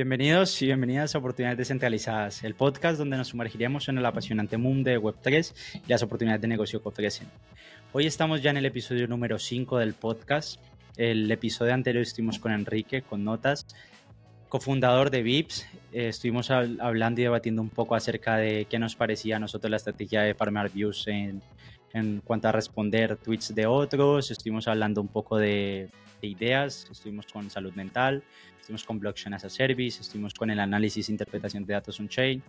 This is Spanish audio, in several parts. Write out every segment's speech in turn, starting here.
Bienvenidos y bienvenidas a Oportunidades Descentralizadas, el podcast donde nos sumergiremos en el apasionante mundo de Web3 y las oportunidades de negocio que ofrecen. Hoy estamos ya en el episodio número 5 del podcast. El episodio anterior estuvimos con Enrique, con Notas, cofundador de VIPS. Eh, estuvimos hablando y debatiendo un poco acerca de qué nos parecía a nosotros la estrategia de farmar views en, en cuanto a responder tweets de otros. Estuvimos hablando un poco de, de ideas, estuvimos con salud mental estuvimos con Blockchain as a Service, estuvimos con el análisis e interpretación de datos on-chain.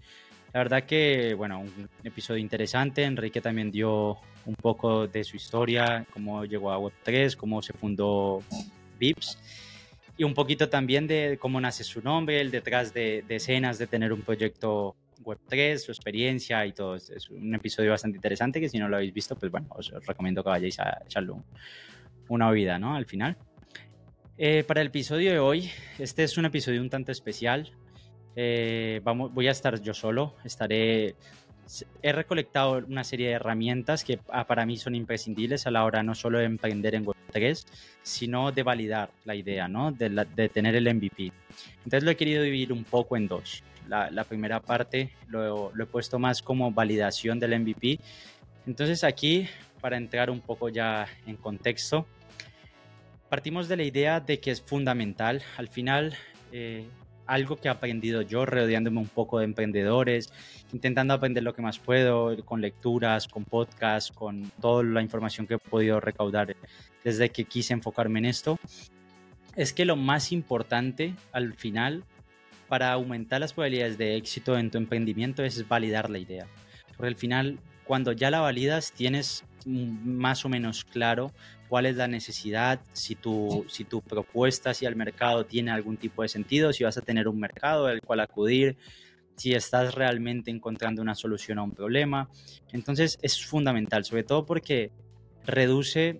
La verdad que, bueno, un episodio interesante. Enrique también dio un poco de su historia, cómo llegó a Web3, cómo se fundó VIPS y un poquito también de cómo nace su nombre, el detrás de, de escenas de tener un proyecto Web3, su experiencia y todo. Es un episodio bastante interesante que si no lo habéis visto, pues bueno, os recomiendo que vayáis a echarle una oída, ¿no? Al final. Eh, para el episodio de hoy, este es un episodio un tanto especial. Eh, vamos, voy a estar yo solo. Estaré. He recolectado una serie de herramientas que ah, para mí son imprescindibles a la hora no solo de emprender en Web3, sino de validar la idea, ¿no? De, de tener el MVP. Entonces lo he querido dividir un poco en dos. La, la primera parte lo, lo he puesto más como validación del MVP. Entonces aquí, para entrar un poco ya en contexto, partimos de la idea de que es fundamental. Al final, eh, algo que he aprendido yo rodeándome un poco de emprendedores, intentando aprender lo que más puedo con lecturas, con podcasts, con toda la información que he podido recaudar desde que quise enfocarme en esto, es que lo más importante al final para aumentar las probabilidades de éxito en tu emprendimiento es validar la idea. Porque al final, cuando ya la validas, tienes más o menos claro cuál es la necesidad, si tu, si tu propuesta hacia el mercado tiene algún tipo de sentido, si vas a tener un mercado al cual acudir, si estás realmente encontrando una solución a un problema. Entonces es fundamental, sobre todo porque reduce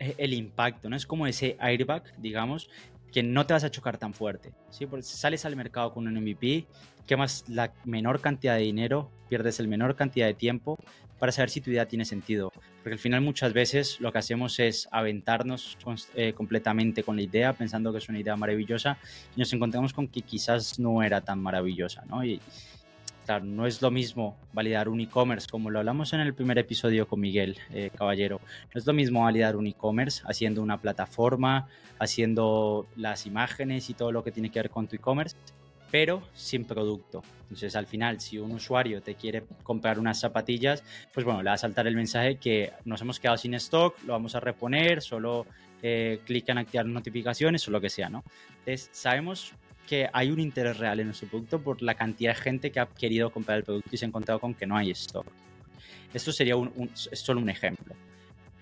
eh, el impacto, ¿no? Es como ese airbag, digamos, que no te vas a chocar tan fuerte, ¿sí? Porque si sales al mercado con un MVP, quemas la menor cantidad de dinero, pierdes el menor cantidad de tiempo para saber si tu idea tiene sentido. Porque al final muchas veces lo que hacemos es aventarnos eh, completamente con la idea pensando que es una idea maravillosa y nos encontramos con que quizás no era tan maravillosa, ¿no? Y claro, no es lo mismo validar un e-commerce como lo hablamos en el primer episodio con Miguel eh, Caballero. No es lo mismo validar un e-commerce haciendo una plataforma, haciendo las imágenes y todo lo que tiene que ver con tu e-commerce pero sin producto. Entonces, al final, si un usuario te quiere comprar unas zapatillas, pues bueno, le va a saltar el mensaje que nos hemos quedado sin stock, lo vamos a reponer, solo eh, clica en activar notificaciones o lo que sea, ¿no? Entonces, sabemos que hay un interés real en nuestro producto por la cantidad de gente que ha querido comprar el producto y se ha encontrado con que no hay stock. Esto sería un, solo un ejemplo.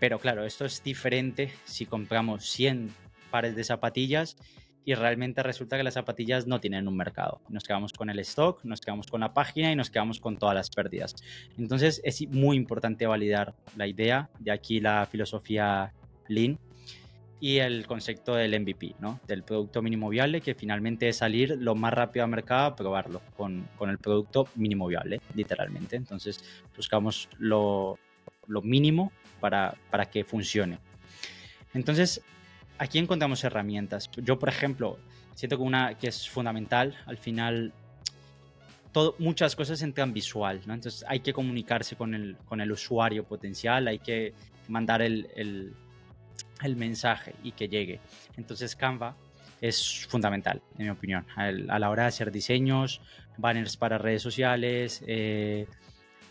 Pero claro, esto es diferente si compramos 100 pares de zapatillas y realmente resulta que las zapatillas no tienen un mercado. Nos quedamos con el stock, nos quedamos con la página y nos quedamos con todas las pérdidas. Entonces es muy importante validar la idea, de aquí la filosofía Lean y el concepto del MVP, ¿no? del producto mínimo viable, que finalmente es salir lo más rápido al mercado a probarlo con, con el producto mínimo viable, literalmente. Entonces buscamos lo, lo mínimo para, para que funcione. Entonces, aquí encontramos herramientas. Yo, por ejemplo, siento que una que es fundamental, al final, muchas cosas entran visual, ¿no? Entonces hay que comunicarse con el, con el usuario potencial, hay que mandar el, el, el mensaje y que llegue. Entonces Canva es fundamental, en mi opinión, a la hora de hacer diseños, banners para redes sociales, eh,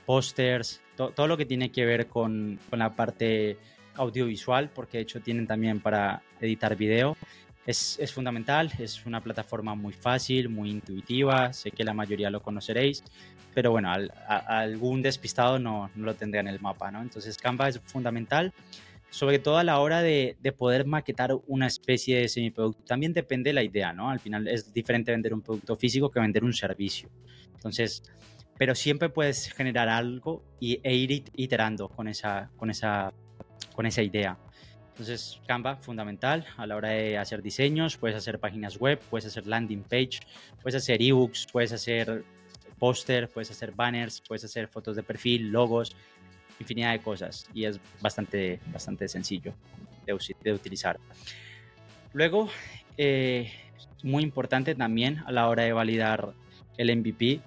pósters, todo lo que tiene que ver con, con la parte audiovisual, porque de hecho tienen también para editar video. Es, es, fundamental, es una plataforma muy fácil, muy intuitiva, sé que la mayoría lo conoceréis, pero bueno, algún despistado no, no, lo tendrá en el mapa, ¿no? Entonces Canva es fundamental, sobre todo a la hora de, de poder maquetar una especie de semiproducto. También depende de la idea, ¿no? Al final es diferente vender un producto físico que vender un servicio. Entonces, pero siempre puedes generar algo y, e ir iterando con esa, con esa con esa idea. Entonces, Canva, fundamental a la hora de hacer diseños, puedes hacer páginas web, puedes hacer landing page, puedes hacer ebooks, puedes hacer póster, puedes hacer banners, puedes hacer fotos de perfil, logos, infinidad de cosas y es bastante, bastante sencillo de, utilizar. Luego, eh, muy importante también a la hora de validar el MVP.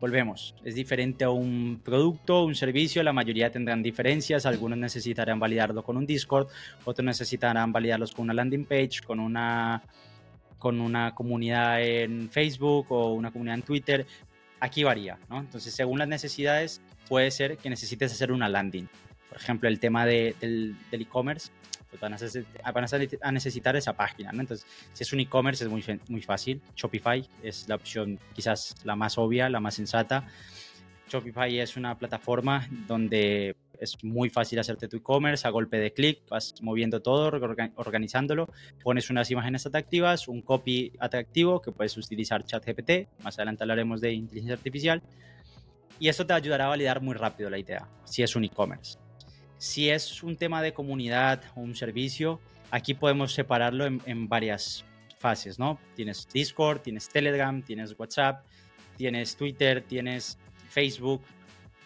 Volvemos, es diferente a un producto, un servicio, la mayoría tendrán diferencias, algunos necesitarán validarlo con un Discord, otros necesitarán validarlos con una landing page, con una, con una comunidad en Facebook o una comunidad en Twitter. Aquí varía, ¿no? Entonces, según las necesidades, puede ser que necesites hacer una landing. Por ejemplo, el tema de, del e-commerce, pues van, a, necesitar esa página. ¿no? Entonces, si es un e-commerce es muy, muy fácil. Shopify es la opción quizás la más obvia, la más sensata. Shopify es una plataforma donde es muy fácil hacerte tu e-commerce a golpe de clic, vas moviendo todo, organizándolo, pones unas imágenes atractivas, un copy atractivo que puedes utilizar ChatGPT, más adelante hablaremos de inteligencia artificial, y eso te ayudará a validar muy rápido la idea, si es un e-commerce. Si es un tema de comunidad o un servicio, aquí podemos separarlo en, varias fases, ¿no? Tienes Discord, tienes Telegram, tienes WhatsApp, tienes Twitter, tienes Facebook.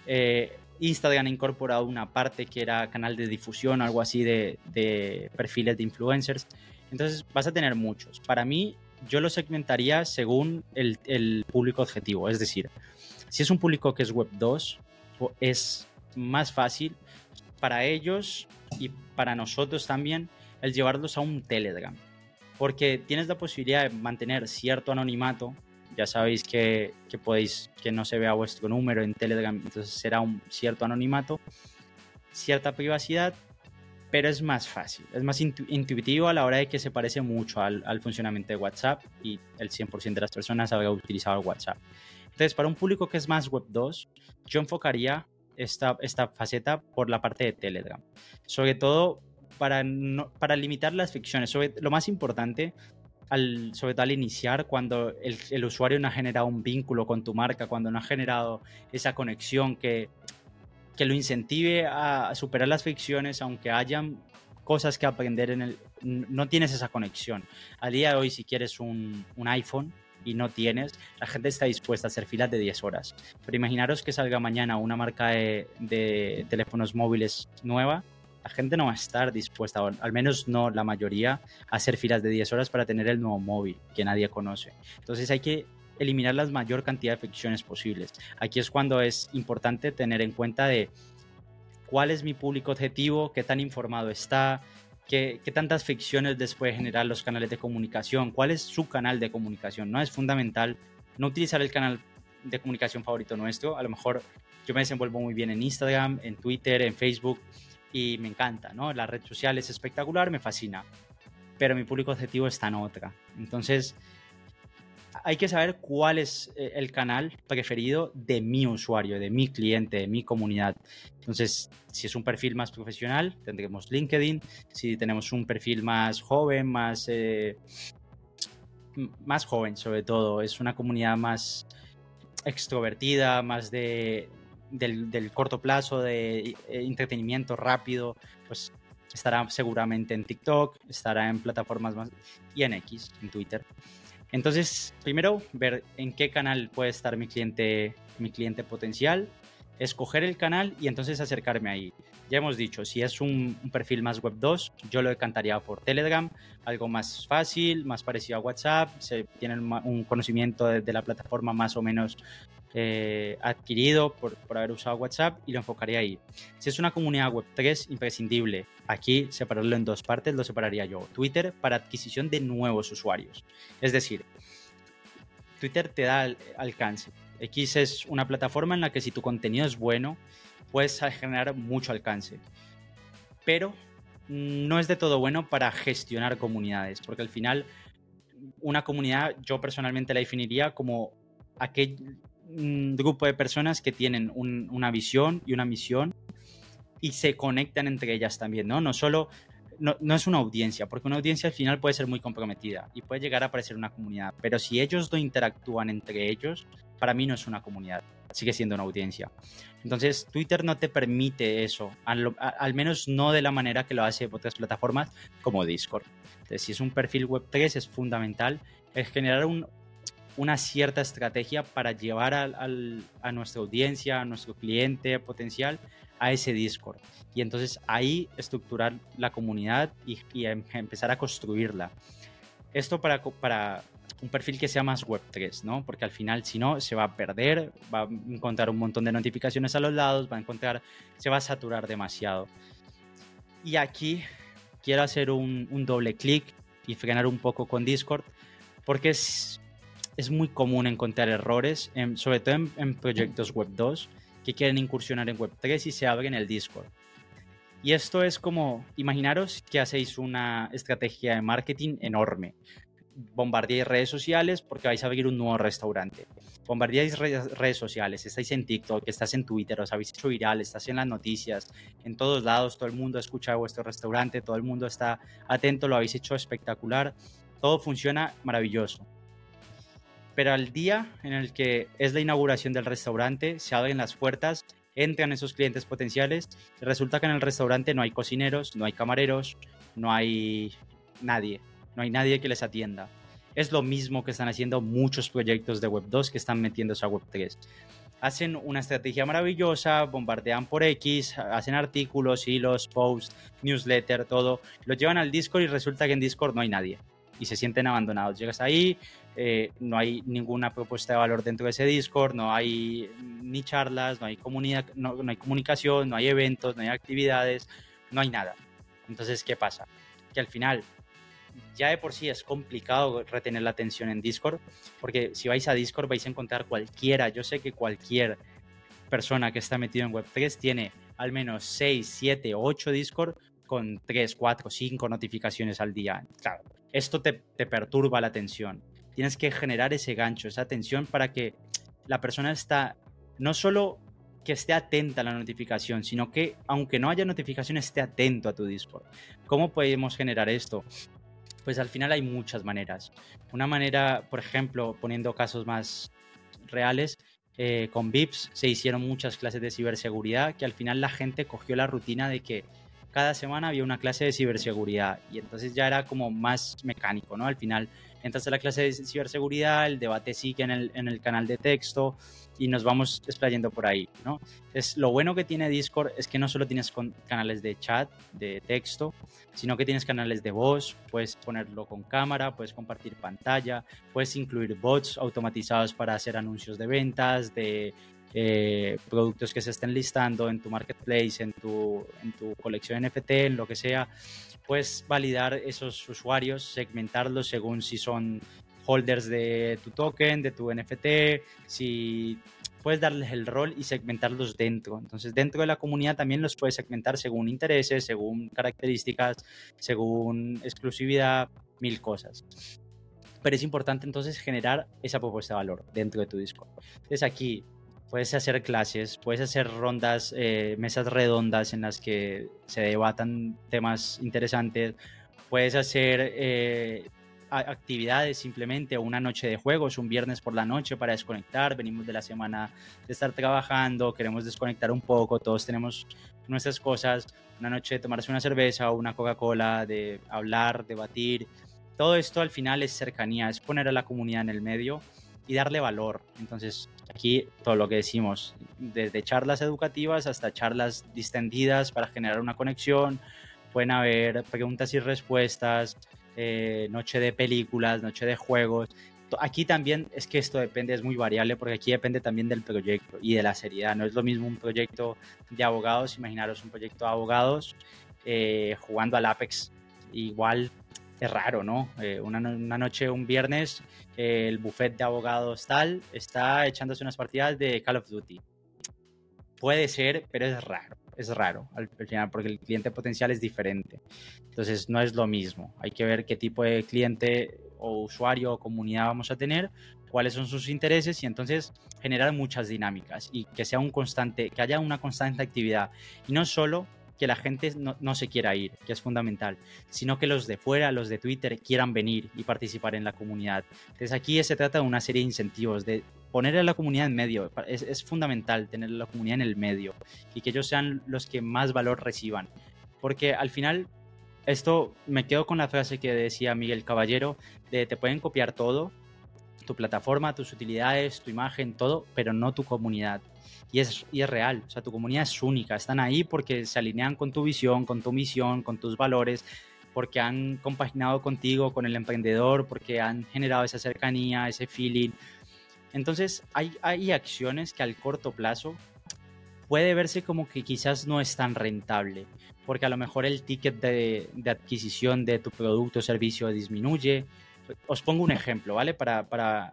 Eh, Instagram ha incorporado una parte que era canal de difusión, algo así de, perfiles de influencers. Entonces vas a tener muchos. Para mí, yo lo segmentaría según el, el, público objetivo. Es decir, si es un público que es Web 2, es más fácil para ellos y para nosotros también el llevarlos a un Telegram. Porque tienes la posibilidad de mantener cierto anonimato. Ya sabéis que, que podéis que no se vea vuestro número en Telegram, entonces será un cierto anonimato, cierta privacidad, pero es más fácil, es más intuitivo a la hora de que se parece mucho al, funcionamiento de WhatsApp y el 100% de las personas habrá utilizado WhatsApp. Entonces, para un público que es más Web 2, yo enfocaría esta, esta faceta por la parte de Telegram. Sobre todo para, para limitar las ficciones. Sobre, lo más importante, al, sobre todo al iniciar, cuando el, el, usuario no ha generado un vínculo con tu marca, cuando no ha generado esa conexión que, que lo incentive a superar las ficciones, aunque hayan cosas que aprender en el... No tienes esa conexión. A día de hoy, si quieres un, un iPhone, y no tienes, la gente está dispuesta a hacer filas de 10 horas. Pero imaginaros que salga mañana una marca de, teléfonos móviles nueva, la gente no va a estar dispuesta, al menos no la mayoría, a hacer filas de 10 horas para tener el nuevo móvil que nadie conoce. Entonces hay que eliminar la mayor cantidad de fricciones posibles. Aquí es cuando es importante tener en cuenta de cuál es mi público objetivo, qué tan informado está, ¿Qué, tantas ficciones les puede generar los canales de comunicación? ¿Cuál es su canal de comunicación? No es fundamental no utilizar el canal de comunicación favorito nuestro. A lo mejor yo me desenvuelvo muy bien en Instagram, en Twitter, en Facebook y me encanta, ¿no? La red social es espectacular, me fascina. Pero mi público objetivo está en otra. Entonces, hay que saber cuál es eh, el canal preferido de mi usuario, de mi cliente, de mi comunidad. Entonces, si es un perfil más profesional, tendremos LinkedIn. Si tenemos un perfil más joven, más, eh, más joven sobre todo, es una comunidad más extrovertida, más de, del, corto plazo, de eh, entretenimiento rápido, pues estará seguramente en TikTok, estará en plataformas más y en X, en Twitter. Entonces, primero, ver en qué canal puede estar mi cliente, mi cliente potencial, escoger el canal y entonces acercarme ahí. Ya hemos dicho, si es un, perfil más web 2, yo lo decantaría por Telegram, algo más fácil, más parecido a WhatsApp, se tienen un conocimiento de, la plataforma más o menos eh, adquirido por, por, haber usado WhatsApp y lo enfocaría ahí. Si es una comunidad web 3, imprescindible. Aquí separarlo en dos partes, lo separaría yo. Twitter para adquisición de nuevos usuarios. Es decir, Twitter te da alcance. X es una plataforma en la que si tu contenido es bueno, puedes generar mucho alcance. Pero no es de todo bueno para gestionar comunidades, porque al final una comunidad yo personalmente la definiría como aquel un grupo de personas que tienen una visión y una misión y se conectan entre ellas también, ¿no? No solo, no, no, es una audiencia, porque una audiencia al final puede ser muy comprometida y puede llegar a parecer una comunidad, pero si ellos no interactúan entre ellos, para mí no es una comunidad, sigue siendo una audiencia. Entonces, Twitter no te permite eso, al, menos no de la manera que lo hace otras plataformas como Discord. Si es un perfil Web3, es fundamental el generar un, una cierta estrategia para llevar a nuestra audiencia, a nuestro cliente potencial a ese Discord. Y entonces ahí estructurar la comunidad y, em, empezar a construirla. Esto para, para un perfil que sea más Web3, ¿no? Porque al final, si no, se va a perder, va a encontrar un montón de notificaciones a los lados, va a encontrar, se va a saturar demasiado. Y aquí quiero hacer un, un doble clic y frenar un poco con Discord, porque es, es muy común encontrar errores, sobre todo en, proyectos Web 2 que quieren incursionar en Web 3 y se abren el Discord. Y esto es como, imaginaros que hacéis una estrategia de marketing enorme. Bombardeáis redes sociales porque vais a abrir un nuevo restaurante. Bombardeáis redes sociales, estáis en TikTok, estás en Twitter, os habéis hecho viral, estás en las noticias, en todos lados, todo el mundo escucha vuestro restaurante, todo el mundo está atento, lo habéis hecho espectacular, todo funciona maravilloso pero al día en el que es la inauguración del restaurante, se abren las puertas, entran esos clientes potenciales y resulta que en el restaurante no hay cocineros, no hay camareros, no hay nadie, no hay nadie que les atienda. Es lo mismo que están haciendo muchos proyectos de Web 2 que están metiéndose a Web 3. Hacen una estrategia maravillosa, bombardean por X, hacen artículos, hilos, posts, newsletter, todo. Lo llevan al Discord y resulta que en Discord no hay nadie y se sienten abandonados. Llegas ahí, eh, no hay ninguna propuesta de valor dentro de ese Discord, no hay ni charlas, no hay, comunidad, no, hay comunicación, no hay eventos, no hay actividades, no hay nada. Entonces, ¿qué pasa? Que al final ya de por sí es complicado retener la atención en Discord, porque si vais a Discord vais a encontrar cualquiera, yo sé que cualquier persona que está metido en Web3 tiene al menos 6, 7, 8 Discord con 3, 4, 5 notificaciones al día. Claro, esto te, te perturba la atención tienes que generar ese gancho, esa atención para que la persona está no solo que esté atenta a la notificación, sino que aunque no haya notificación esté atento a tu Discord. ¿Cómo podemos generar esto? Pues al final hay muchas maneras. Una manera, por ejemplo, poniendo casos más reales, eh, con VIPs se hicieron muchas clases de ciberseguridad que al final la gente cogió la rutina de que cada semana había una clase de ciberseguridad y entonces ya era como más mecánico, ¿no? Al final entras a la clase de ciberseguridad, el debate sigue en el, en el canal de texto y nos vamos explayando por ahí, ¿no? Es, lo bueno que tiene Discord es que no solo tienes con, canales de chat, de texto, sino que tienes canales de voz, puedes ponerlo con cámara, puedes compartir pantalla, puedes incluir bots automatizados para hacer anuncios de ventas, de eh, productos que se estén listando en tu marketplace, en tu, en tu colección NFT, en lo que sea puedes validar esos usuarios, segmentarlos según si son holders de tu token, de tu NFT, si puedes darles el rol y segmentarlos dentro. Entonces, dentro de la comunidad también los puedes segmentar según intereses, según características, según exclusividad, mil cosas. Pero es importante entonces generar esa propuesta de valor dentro de tu Discord. Entonces aquí puedes hacer clases, puedes hacer rondas, eh, mesas redondas en las que se debatan temas interesantes, puedes hacer eh, actividades simplemente, una noche de juegos, un viernes por la noche para desconectar, venimos de la semana de estar trabajando, queremos desconectar un poco, todos tenemos nuestras cosas, una noche de tomarse una cerveza o una Coca-Cola, de hablar, debatir, todo esto al final es cercanía, es poner a la comunidad en el medio y darle valor. Entonces, aquí todo lo que decimos, desde charlas educativas hasta charlas distendidas para generar una conexión, pueden haber preguntas y respuestas, eh, noche de películas, noche de juegos. Aquí también es que esto depende, es muy variable porque aquí depende también del proyecto y de la seriedad. No es lo mismo un proyecto de abogados, imaginaros un proyecto de abogados eh, jugando al Apex. Igual es raro, ¿no? Eh, una, noche, un viernes, el buffet de abogados tal está echándose unas partidas de Call of Duty. Puede ser, pero es raro, es raro al final porque el cliente potencial es diferente. Entonces no es lo mismo. Hay que ver qué tipo de cliente o usuario o comunidad vamos a tener, cuáles son sus intereses y entonces generar muchas dinámicas y que sea un constante, que haya una constante actividad y no solo que la gente no, se quiera ir, que es fundamental, sino que los de fuera, los de Twitter, quieran venir y participar en la comunidad. Entonces aquí se trata de una serie de incentivos, de poner a la comunidad en medio. Es, fundamental tener la comunidad en el medio y que ellos sean los que más valor reciban. Porque al final, esto me quedo con la frase que decía Miguel Caballero, de te pueden copiar todo, tu plataforma, tus utilidades, tu imagen, todo, pero no tu comunidad. Y es, y es real, o sea, tu comunidad es única, están ahí porque se alinean con tu visión, con tu misión, con tus valores. porque han compaginado contigo, con el emprendedor, porque han generado esa cercanía, ese feeling. Entonces hay, hay acciones que al corto plazo puede verse como que quizás no es tan rentable, porque a lo mejor el ticket de, de adquisición de tu producto o servicio disminuye. Os pongo un ejemplo, ¿vale? Para, para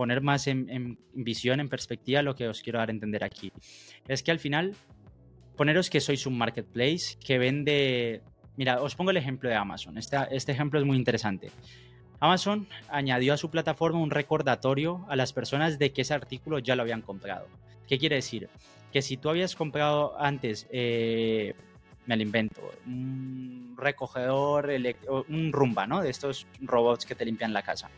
poner más en, en, visión, en perspectiva, lo que os quiero dar a entender aquí. Es que al final, poneros que sois un marketplace que vende... Mira, os pongo el ejemplo de Amazon. Este, este ejemplo es muy interesante. Amazon añadió a su plataforma un recordatorio a las personas de que ese artículo ya lo habían comprado. ¿Qué quiere decir? Que si tú habías comprado antes, eh, me lo invento, un recogedor, un rumba, ¿no? De estos robots que te limpian la casa.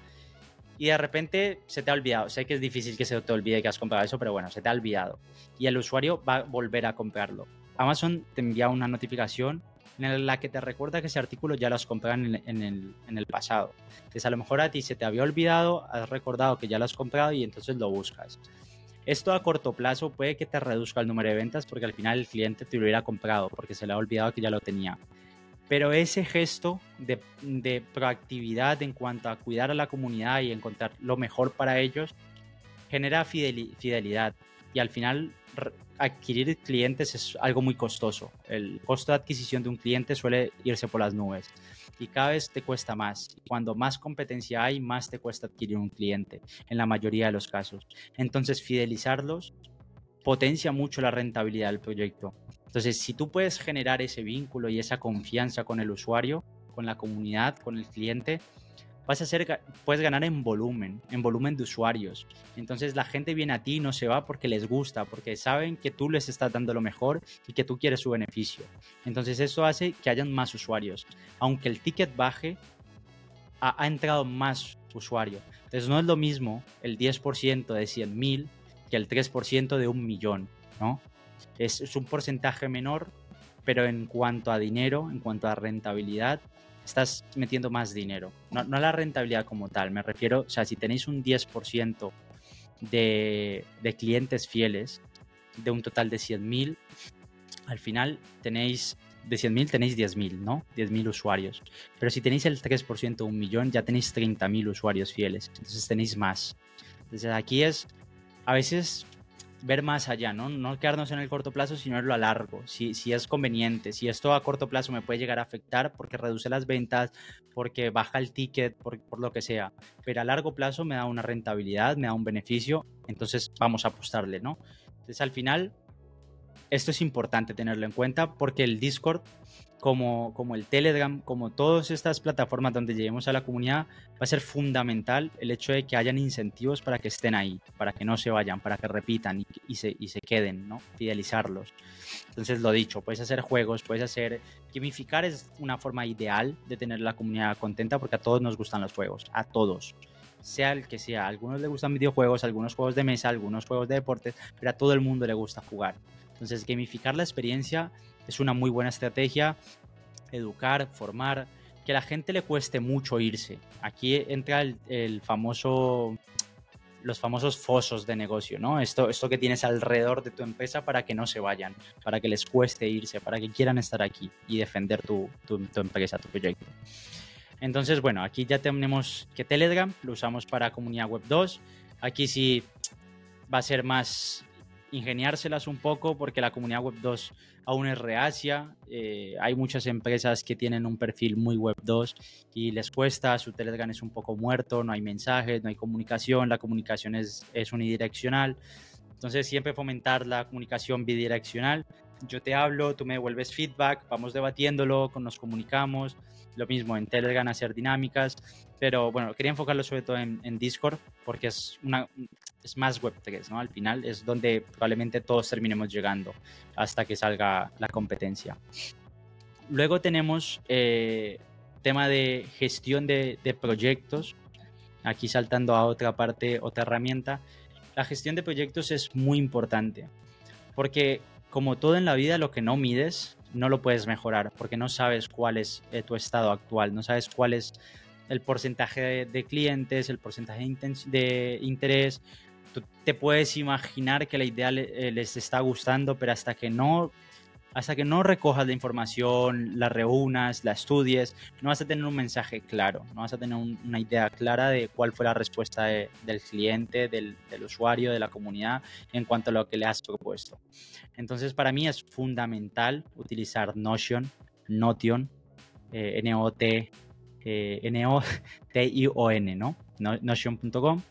Y de repente se te ha olvidado. Sé que es difícil que se te olvide que has comprado eso, pero bueno, se te ha olvidado. Y el usuario va a volver a comprarlo. Amazon te envía una notificación en la que te recuerda que ese artículo ya lo has comprado en el, en el, pasado. Entonces a lo mejor a ti se te había olvidado, has recordado que ya lo has comprado y entonces lo buscas. Esto a corto plazo puede que te reduzca el número de ventas porque al final el cliente te lo hubiera comprado porque se le ha olvidado que ya lo tenía. Pero ese gesto de, proactividad en cuanto a cuidar a la comunidad y encontrar lo mejor para ellos genera fidelidad y al final adquirir clientes es algo muy costoso. El costo de adquisición de un cliente suele irse por las nubes y cada vez te cuesta más. Cuando más competencia hay, más te cuesta adquirir un cliente, en la mayoría de los casos. Entonces, fidelizarlos potencia mucho la rentabilidad del proyecto. Entonces, si tú puedes generar ese vínculo y esa confianza con el usuario, con la comunidad, con el cliente, vas a ser, puedes ganar en volumen, en volumen de usuarios. Entonces la gente viene a ti y no se va porque les gusta, porque saben que tú les estás dando lo mejor y que tú quieres su beneficio. Entonces eso hace que hayan más usuarios. Aunque el ticket baje, ha, entrado más usuarios. Entonces no es lo mismo el 10% de 100.000 que el 3% de un millón, ¿no? Es, un porcentaje menor, pero en cuanto a dinero, en cuanto a rentabilidad, estás metiendo más dinero. No, no la rentabilidad como tal, me refiero, o sea, si tenéis un 10% de, de clientes fieles, de un total de 100.000, al final tenéis, de 100.000 tenéis 10.000, ¿no? 10.000 usuarios. Pero si tenéis el 3%, un millón, ya tenéis 30.000 usuarios fieles. Entonces tenéis más. Entonces aquí es, a veces ver más allá, ¿no? No quedarnos en el corto plazo, sino verlo a largo, si, si es conveniente, si esto a corto plazo me puede llegar a afectar porque reduce las ventas, porque baja el ticket, por, por lo que sea, pero a largo plazo me da una rentabilidad, me da un beneficio, entonces vamos a apostarle, ¿no? Entonces al final, esto es importante tenerlo en cuenta porque el Discord como, como el Telegram, como todas estas plataformas donde lleguemos a la comunidad, va a ser fundamental el hecho de que hayan incentivos para que estén ahí, para que no se vayan, para que repitan y, se, y se queden, ¿no? Fidelizarlos. Entonces, lo dicho, puedes hacer juegos, puedes hacer... Gamificar es una forma ideal de tener la comunidad contenta porque a todos nos gustan los juegos, a todos sea el que sea. A algunos les gustan videojuegos, algunos juegos de mesa, algunos juegos de deportes, pero a todo el mundo le gusta jugar. Entonces, gamificar la experiencia es una muy buena estrategia. Educar, formar, que a la gente le cueste mucho irse. Aquí entra el, famoso los famosos fosos de negocio, ¿no? Esto, esto que tienes alrededor de tu empresa para que no se vayan, para que les cueste irse, para que quieran estar aquí y defender tu, tu, tu empresa, tu proyecto. Entonces, bueno, aquí ya tenemos que Telegram lo usamos para comunidad web 2. Aquí sí va a ser más ingeniárselas un poco porque la comunidad web 2 aún es reacia. Eh, hay muchas empresas que tienen un perfil muy web 2 y les cuesta, su Telegram es un poco muerto, no hay mensajes, no hay comunicación, la comunicación es, es unidireccional. Entonces siempre fomentar la comunicación bidireccional. Yo te hablo, tú me devuelves feedback, vamos debatiéndolo, nos comunicamos. Lo mismo en Telegram, hacer dinámicas. Pero bueno, quería enfocarlo sobre todo en, en Discord porque es una, es más Web3, ¿no? Al final es donde probablemente todos terminemos llegando hasta que salga la competencia. Luego tenemos eh, tema de gestión de, de, proyectos. Aquí saltando a otra parte, otra herramienta. La gestión de proyectos es muy importante porque como todo en la vida, lo que no mides no lo puedes mejorar porque no sabes cuál es eh, tu estado actual, no sabes cuál es el porcentaje de, clientes, el porcentaje de, de interés, tú te puedes imaginar que la idea eh, les está gustando, pero hasta que no hasta que no recojas la información, la reúnas, la estudies, no vas a tener un mensaje claro, no vas a tener una idea clara de cuál fue la respuesta del cliente, del, usuario, de la comunidad en cuanto a lo que le has propuesto. Entonces, para mí es fundamental utilizar Notion, Notion, eh, N-O-T, eh, N-O-T-I-O-N, ¿no? Notion.com.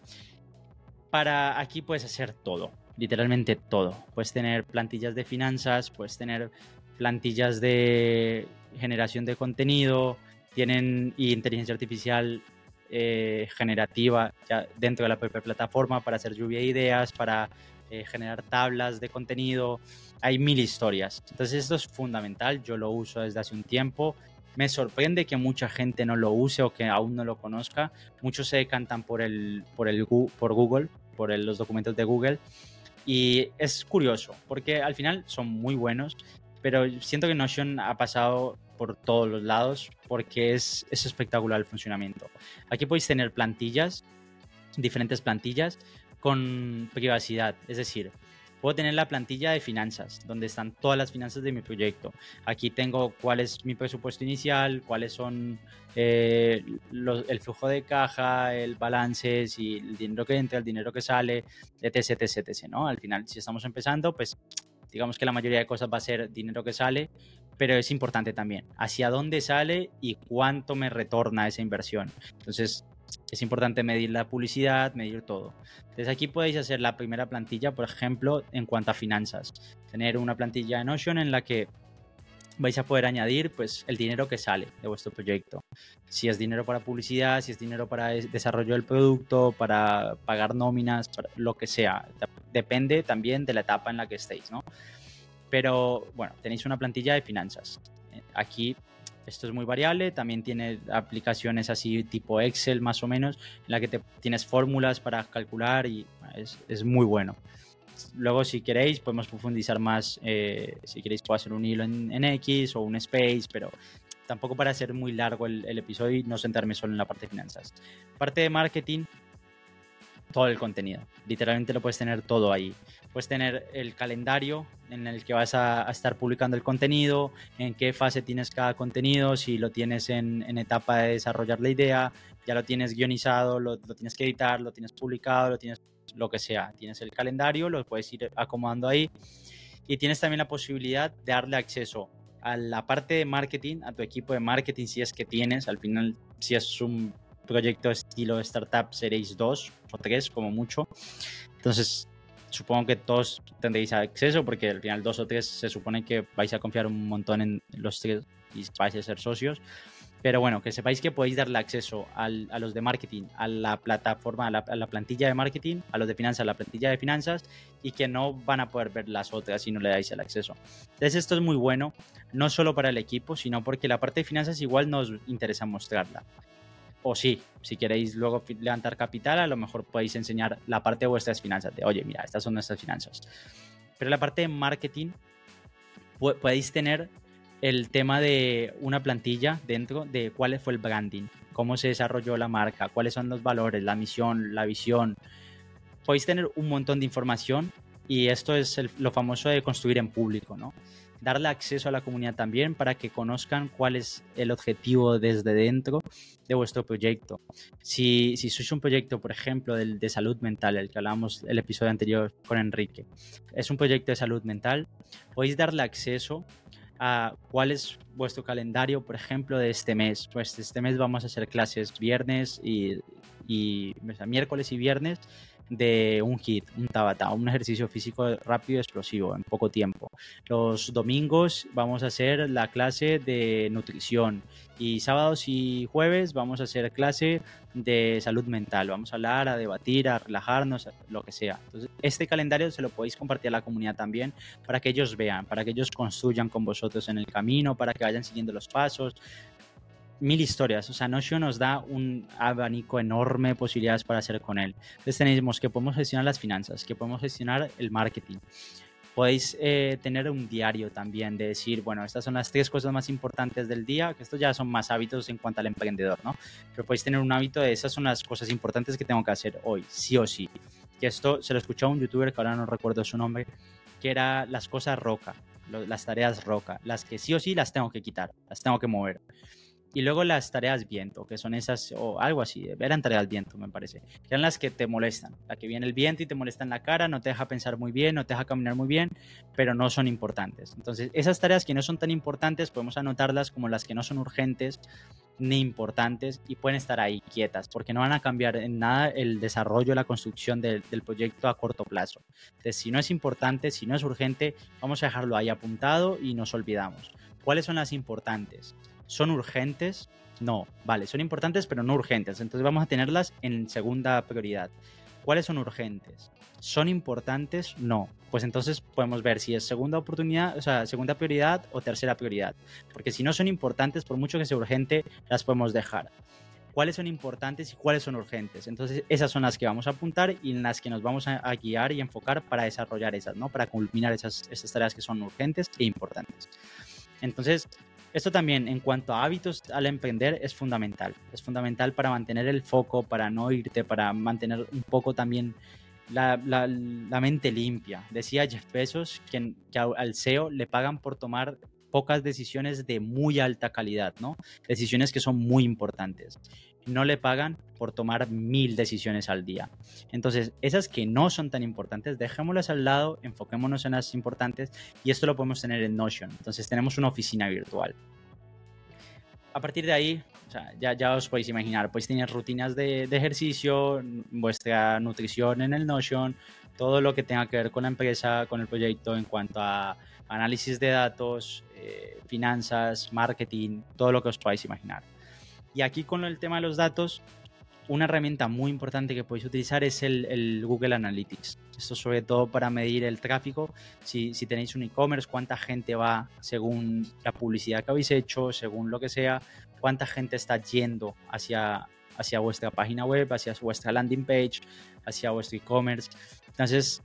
Para aquí puedes hacer todo literalmente todo. Puedes tener plantillas de finanzas, puedes tener plantillas de generación de contenido, tienen inteligencia artificial eh, generativa dentro de la propia plataforma para hacer lluvia de ideas, para eh, generar tablas de contenido. Hay mil historias. Entonces esto es fundamental. Yo lo uso desde hace un tiempo. Me sorprende que mucha gente no lo use o que aún no lo conozca. Muchos se decantan por, el, por, el, por Google, por los documentos de Google y es curioso, porque al final son muy buenos, pero siento que Notion ha pasado por todos los lados porque es, es espectacular el funcionamiento. Aquí podéis tener plantillas, diferentes plantillas con privacidad, es decir, puedo tener la plantilla de finanzas, donde están todas las finanzas de mi proyecto. Aquí tengo cuál es mi presupuesto inicial, cuáles son eh, el flujo de caja, el balance, si el dinero que entra, el dinero que sale, etc, etc, etc, ¿no? Al final, si estamos empezando, pues digamos que la mayoría de cosas va a ser dinero que sale, pero es importante también hacia dónde sale y cuánto me retorna esa inversión. Entonces, es importante medir la publicidad, medir todo. Entonces aquí podéis hacer la primera plantilla, por ejemplo, en cuanto a finanzas. Tener una plantilla en Notion en la que vais a poder añadir pues el dinero que sale de vuestro proyecto. Si es dinero para publicidad, si es dinero para desarrollo del producto, para pagar nóminas, lo que sea. Depende también de la etapa en la que estéis, ¿no? Pero bueno, tenéis una plantilla de finanzas. Aquí esto es muy variable, también tiene aplicaciones así tipo Excel más o menos, en la que te, tienes fórmulas para calcular y es, es muy bueno. Luego, si queréis, podemos profundizar más. Eh, si queréis, puedo hacer un hilo en, X o un Space, pero tampoco para hacer muy largo el, el, episodio y no sentarme solo en la parte de finanzas. Parte de marketing, todo el contenido. Literalmente lo puedes tener todo ahí. Puedes tener el calendario en el que vas a, estar publicando el contenido, en qué fase tienes cada contenido, si lo tienes en, etapa de desarrollar la idea, ya lo tienes guionizado, lo, tienes que editar, lo tienes publicado, lo tienes lo que sea. Tienes el calendario, lo puedes ir acomodando ahí. Y tienes también la posibilidad de darle acceso a la parte de marketing, a tu equipo de marketing, si es que tienes. Al final, si es un proyecto estilo startup, seréis dos o tres como mucho. Entonces, supongo que todos tendréis acceso porque al final dos o tres se supone que vais a confiar un montón en los tres y vais a ser socios. Pero bueno, que sepáis que podéis darle acceso a los de marketing, a la plataforma, a la, plantilla de marketing, a los de finanzas, a la plantilla de finanzas y que no van a poder ver las otras si no le dais el acceso. Entonces esto es muy bueno, no solo para el equipo, sino porque la parte de finanzas igual nos interesa mostrarla. O sí, si queréis luego levantar capital, a lo mejor podéis enseñar la parte de vuestras finanzas, de oye, mira, estas son nuestras finanzas. Pero la parte de marketing, podéis tener el tema de una plantilla dentro de cuál fue el branding, cómo se desarrolló la marca, cuáles son los valores, la misión, la visión. Podéis tener un montón de información y esto es lo famoso de construir en público, ¿no? Darle acceso a la comunidad también para que conozcan cuál es el objetivo desde dentro de vuestro proyecto. Si, si sois un proyecto, por ejemplo, del, de salud mental, el que hablábamos el episodio anterior con Enrique, es un proyecto de salud mental, podéis darle acceso a cuál es vuestro calendario, por ejemplo, de este mes. Pues este mes vamos a hacer clases viernes y, y miércoles y viernes de un hit, un tabata, un ejercicio físico rápido y explosivo en poco tiempo. Los domingos vamos a hacer la clase de nutrición y sábados y jueves vamos a hacer clase de salud mental. Vamos a hablar, a debatir, a relajarnos, lo que sea. Entonces, este calendario se lo podéis compartir a la comunidad también para que ellos vean, para que ellos construyan con vosotros en el camino, para que vayan siguiendo los pasos mil historias. O sea, Notion nos da un abanico enorme de posibilidades para hacer con él. Entonces tenemos que podemos gestionar las finanzas, que podemos gestionar el marketing. Podéis eh, tener un diario también de decir, bueno, estas son las tres cosas más importantes del día, que estos ya son más hábitos en cuanto al emprendedor, ¿no? Pero podéis tener un hábito de esas son las cosas importantes que tengo que hacer hoy, sí o sí. Que esto se lo escuchó a un youtuber que ahora no recuerdo su nombre, que era las cosas roca las tareas roca, las que sí o sí las tengo que quitar, las tengo que mover. Y luego las tareas viento, que son esas, o algo así, eran tareas viento, me parece. Que eran las que te molestan. La que viene el viento y te molesta en la cara, no te deja pensar muy bien, no te deja caminar muy bien, pero no son importantes. Entonces, esas tareas que no son tan importantes, podemos anotarlas como las que no son urgentes ni importantes y pueden estar ahí quietas, porque no van a cambiar en nada el desarrollo, la construcción del, del proyecto a corto plazo. Entonces, si no es importante, si no es urgente, vamos a dejarlo ahí apuntado y nos olvidamos. ¿Cuáles son las importantes? ¿Son urgentes? No, vale, son importantes pero no urgentes. Entonces vamos a tenerlas en segunda prioridad. ¿Cuáles son urgentes? ¿Son importantes? No. Pues entonces podemos ver si es segunda oportunidad, o sea, segunda prioridad o tercera prioridad. Porque si no son importantes, por mucho que sea urgente, las podemos dejar. ¿Cuáles son importantes y cuáles son urgentes? Entonces esas son las que vamos a apuntar y en las que nos vamos a, guiar y enfocar para desarrollar esas, ¿no? Para culminar esas, esas tareas que son urgentes e importantes. Entonces, esto también en cuanto a hábitos al emprender es fundamental. Es fundamental para mantener el foco, para no irte, para mantener un poco también la, mente limpia. Decía Jeff Bezos que, al CEO le pagan por tomar pocas decisiones de muy alta calidad, ¿no? Decisiones que son muy importantes. No le pagan por tomar mil decisiones al día. Entonces, esas que no son tan importantes, dejémoslas al lado, enfoquémonos en las importantes y esto lo podemos tener en Notion. Entonces, tenemos una oficina virtual. A partir de ahí, ya, ya os podéis imaginar, pues tener rutinas de, ejercicio, vuestra nutrición en el Notion, todo lo que tenga que ver con la empresa, con el proyecto en cuanto a análisis de datos, eh, finanzas, marketing, todo lo que os podáis imaginar. Y aquí con el tema de los datos, una herramienta muy importante que podéis utilizar es el, Google Analytics. Esto sobre todo para medir el tráfico. Si, tenéis un e-commerce, cuánta gente va según la publicidad que habéis hecho, según lo que sea, cuánta gente está yendo hacia, hacia vuestra página web, hacia vuestra landing page, hacia vuestro e-commerce. Entonces,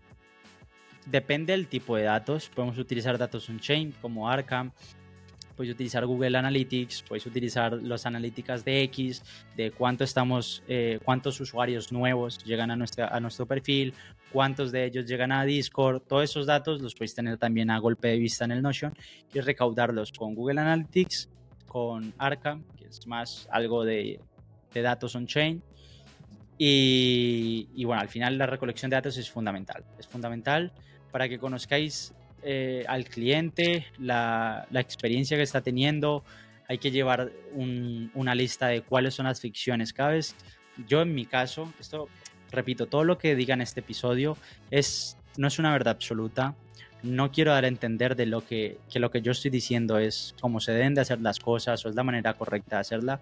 depende del tipo de datos. Podemos utilizar datos on-chain como Arkham, puedes utilizar Google Analytics, puedes utilizar las analíticas de X, de cuánto estamos, eh, cuántos usuarios nuevos llegan a, nuestra, a nuestro perfil, cuántos de ellos llegan a Discord, todos esos datos los podéis tener también a golpe de vista en el Notion y recaudarlos con Google Analytics, con Arca, que es más algo de, de datos on-chain. Y, y bueno, al final la recolección de datos es fundamental. Es fundamental para que conozcáis eh, al cliente, la, experiencia que está teniendo. Hay que llevar una lista de cuáles son las ficciones. Cada vez, yo en mi caso, esto, repito, todo lo que diga en este episodio es, no es una verdad absoluta. No quiero dar a entender de lo que, que lo que yo estoy diciendo es cómo se deben de hacer las cosas o es la manera correcta de hacerla.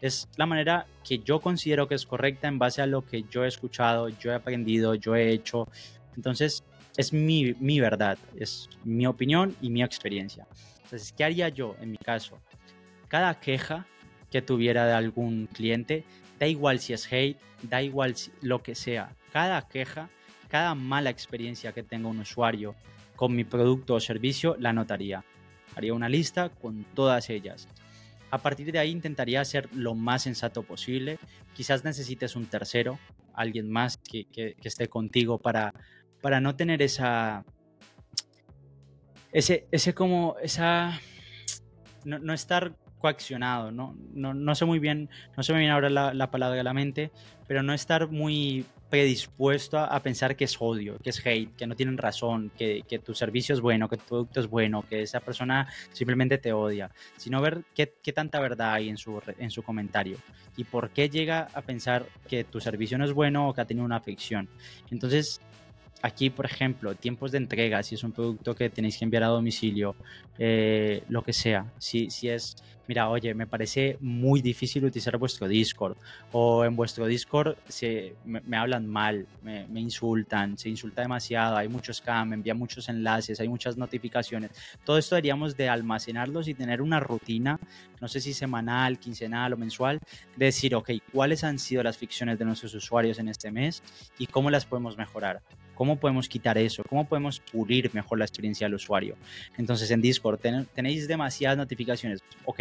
Es la manera que yo considero que es correcta en base a lo que yo he escuchado, yo he aprendido, yo he hecho. Entonces, es mi, mi verdad, es mi opinión y mi experiencia. Entonces, ¿qué haría yo en mi caso? Cada queja que tuviera de algún cliente, da igual si es hate, da igual lo que sea, cada queja, cada mala experiencia que tenga un usuario con mi producto o servicio, la anotaría. Haría una lista con todas ellas. A partir de ahí intentaría ser lo más sensato posible. Quizás necesites un tercero, alguien más que, que esté contigo para para no tener esa, ese, ese como, esa, no, no estar coaccionado, ¿no? No, no, sé muy bien, no sé muy bien ahora la, la, palabra de la mente, pero no estar muy predispuesto a, pensar que es odio, que es hate, que no tienen razón, que, que, tu servicio es bueno, que tu producto es bueno, que esa persona simplemente te odia, sino ver qué, qué tanta verdad hay en su, en su comentario y por qué llega a pensar que tu servicio no es bueno o que ha tenido una afección. Entonces, Aquí, por ejemplo, tiempos de entrega, si es un producto que tenéis que enviar a domicilio, eh, lo que sea. Si, si es, mira, oye, me parece muy difícil utilizar vuestro Discord o en vuestro Discord se, me, hablan mal, me, insultan, se insulta demasiado, hay muchos scam, me envían muchos enlaces, hay muchas notificaciones. Todo esto deberíamos de almacenarlos y tener una rutina, no sé si semanal, quincenal o mensual, de decir, ok, ¿cuáles han sido las ficciones de nuestros usuarios en este mes y cómo las podemos mejorar? ¿Cómo podemos quitar eso? ¿Cómo podemos pulir mejor la experiencia del usuario? Entonces en Discord tenéis demasiadas notificaciones. Ok,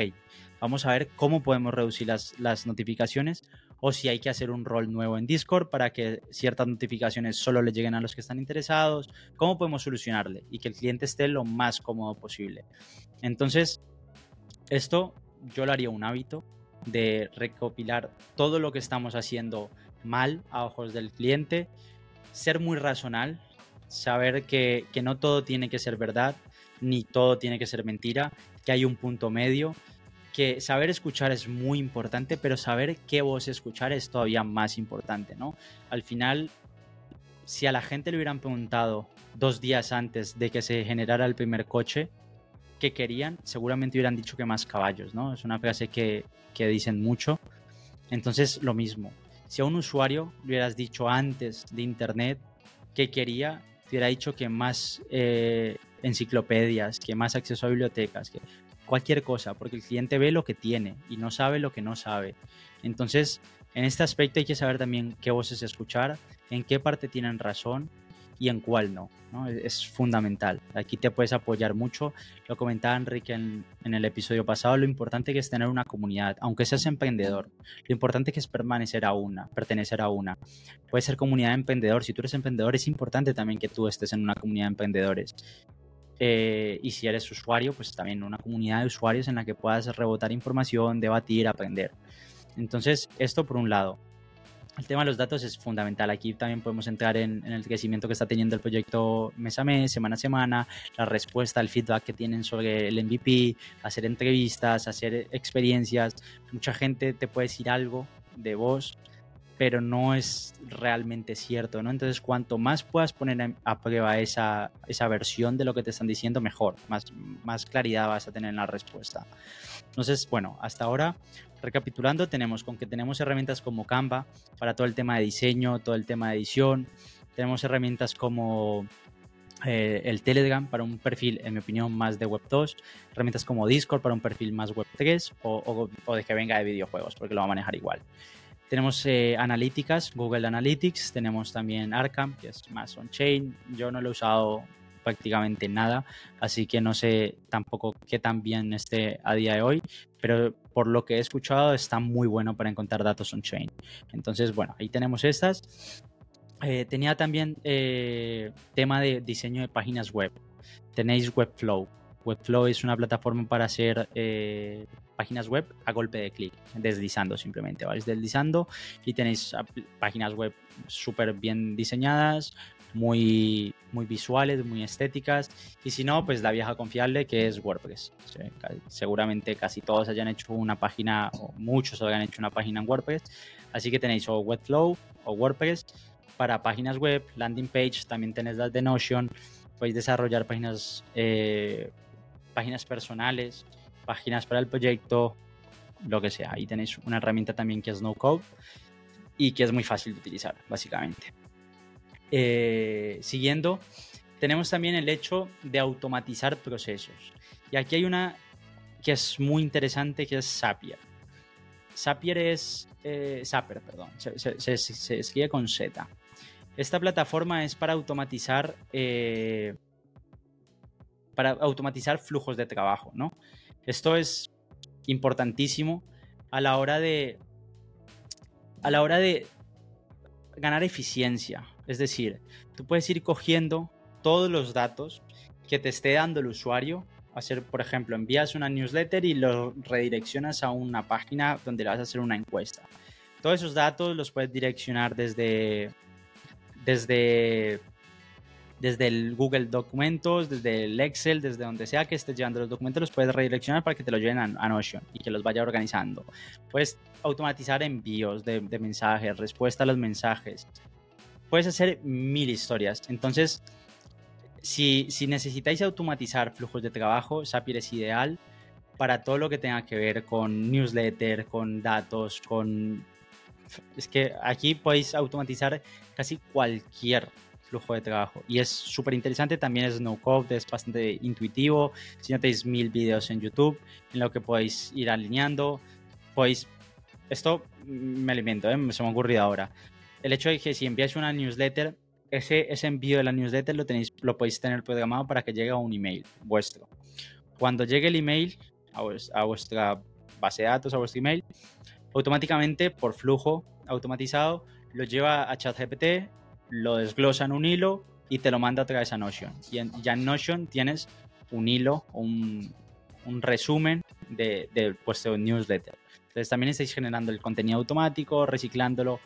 vamos a ver cómo podemos reducir las, las notificaciones. o si hay que hacer un rol nuevo en Discord para que ciertas notificaciones solo le lleguen a los que están interesados, cómo podemos solucionarle y que el cliente esté lo más cómodo posible. Entonces, esto yo lo haría un hábito de recopilar todo lo que estamos haciendo mal a ojos del cliente, ser muy racional, saber que, que no todo tiene que ser verdad, ni todo tiene que ser mentira, que hay un punto medio que saber escuchar es muy importante, pero saber qué voz escuchar es todavía más importante, ¿no? Al final, si a la gente le hubieran preguntado dos días antes de que se generara el primer coche, qué querían, seguramente hubieran dicho que más caballos, ¿no? Es una frase que, que dicen mucho. Entonces, lo mismo. Si a un usuario le hubieras dicho antes de Internet qué quería, te hubiera dicho que más eh, enciclopedias, que más acceso a bibliotecas, que cualquier cosa, porque el cliente ve lo que tiene y no sabe lo que no sabe. Entonces, en este aspecto hay que saber también qué voces escuchar, en qué parte tienen razón y en cuál no. Es fundamental. Aquí te puedes apoyar mucho. Lo comentaba Enrique en, en, el episodio pasado, lo importante que es tener una comunidad, aunque seas emprendedor. Lo importante que es permanecer a una, pertenecer a una. Puede ser comunidad de emprendedor. Si tú eres emprendedor, es importante también que tú estés en una comunidad de emprendedores. Eh, y si eres usuario, pues también una comunidad de usuarios en la que puedas rebotar información, debatir, aprender. Entonces, esto por un lado. El tema de los datos es fundamental. Aquí también podemos entrar en, en, el crecimiento que está teniendo el proyecto mes a mes, semana a semana, la respuesta, el feedback que tienen sobre el MVP, hacer entrevistas, hacer experiencias. Mucha gente te puede decir algo de vos pero no es realmente cierto, ¿no? Entonces, cuanto más puedas poner a prueba esa, esa versión de lo que te están diciendo, mejor, más, más claridad vas a tener en la respuesta. Entonces, bueno, hasta ahora, recapitulando, tenemos con que tenemos herramientas como Canva para todo el tema de diseño, todo el tema de edición, tenemos herramientas como eh, el Telegram para un perfil, en mi opinión, más de Web 2, herramientas como Discord para un perfil más Web 3 o, de que venga de videojuegos, porque lo va a manejar igual. Tenemos eh, analíticas, Google Analytics, tenemos también Arkham, que es más on-chain. Yo no lo he usado prácticamente nada, así que no sé tampoco qué tan bien esté a día de hoy, pero por lo que he escuchado está muy bueno para encontrar datos on-chain. Entonces, bueno, ahí tenemos estas. Eh, tenía también eh, tema de diseño de páginas web. Tenéis Webflow. Webflow es una plataforma para hacer eh, páginas web a golpe de clic, deslizando simplemente. Vais deslizando y tenéis páginas web súper bien diseñadas, muy, muy visuales, muy estéticas. Y si no, pues la vieja confiable que es WordPress. Seguramente casi todos hayan hecho una página, o muchos hayan hecho una página en WordPress. Así que tenéis o Webflow o WordPress para páginas web, landing page, también tenéis las de Notion. Podéis desarrollar páginas, eh, páginas personales páginas para el proyecto, lo que sea. Ahí tenéis una herramienta también que es no code y que es muy fácil de utilizar, básicamente. Eh, siguiendo, tenemos también el hecho de automatizar procesos. Y aquí hay una que es muy interesante, que es Zapier. Zapier es... Eh, Zapier, perdón. Se, escribe con Z. Esta plataforma es para automatizar... Eh, para automatizar flujos de trabajo, ¿no? Esto es importantísimo a la hora de a la hora de ganar eficiencia. Es decir, tú puedes ir cogiendo todos los datos que te esté dando el usuario. Hacer, por ejemplo, envías una newsletter y lo redireccionas a una página donde le vas a hacer una encuesta. Todos esos datos los puedes direccionar desde, desde desde el Google Documentos, desde el Excel, desde donde sea que estés llevando los documentos, los puedes redireccionar para que te los lleven a, Notion y que los vaya organizando. Puedes automatizar envíos de, mensajes, respuesta a los mensajes. Puedes hacer mil historias. Entonces, si, si necesitáis automatizar flujos de trabajo, Zapier es ideal para todo lo que tenga que ver con newsletter, con datos, con... Es que aquí podéis automatizar casi cualquier flujo de trabajo. Y es súper interesante, también es no code, es bastante intuitivo. Si no tenéis mil vídeos en YouTube en lo que podéis ir alineando, podéis... Esto me alimento, ¿eh? se me ha ocurrido ahora. El hecho de que si enviáis una newsletter, ese, ese envío de la newsletter lo, tenéis, lo podéis tener programado para que llegue a un email vuestro. Cuando llegue el email a, vuestra base de datos, a vuestro email, automáticamente por flujo automatizado lo lleva a ChatGPT, lo desglosa en un hilo y te lo manda otra vez a Notion. Y ya en Notion tienes un hilo, un, un resumen de, de vuestro newsletter. Entonces también estáis generando el contenido automático, reciclándolo.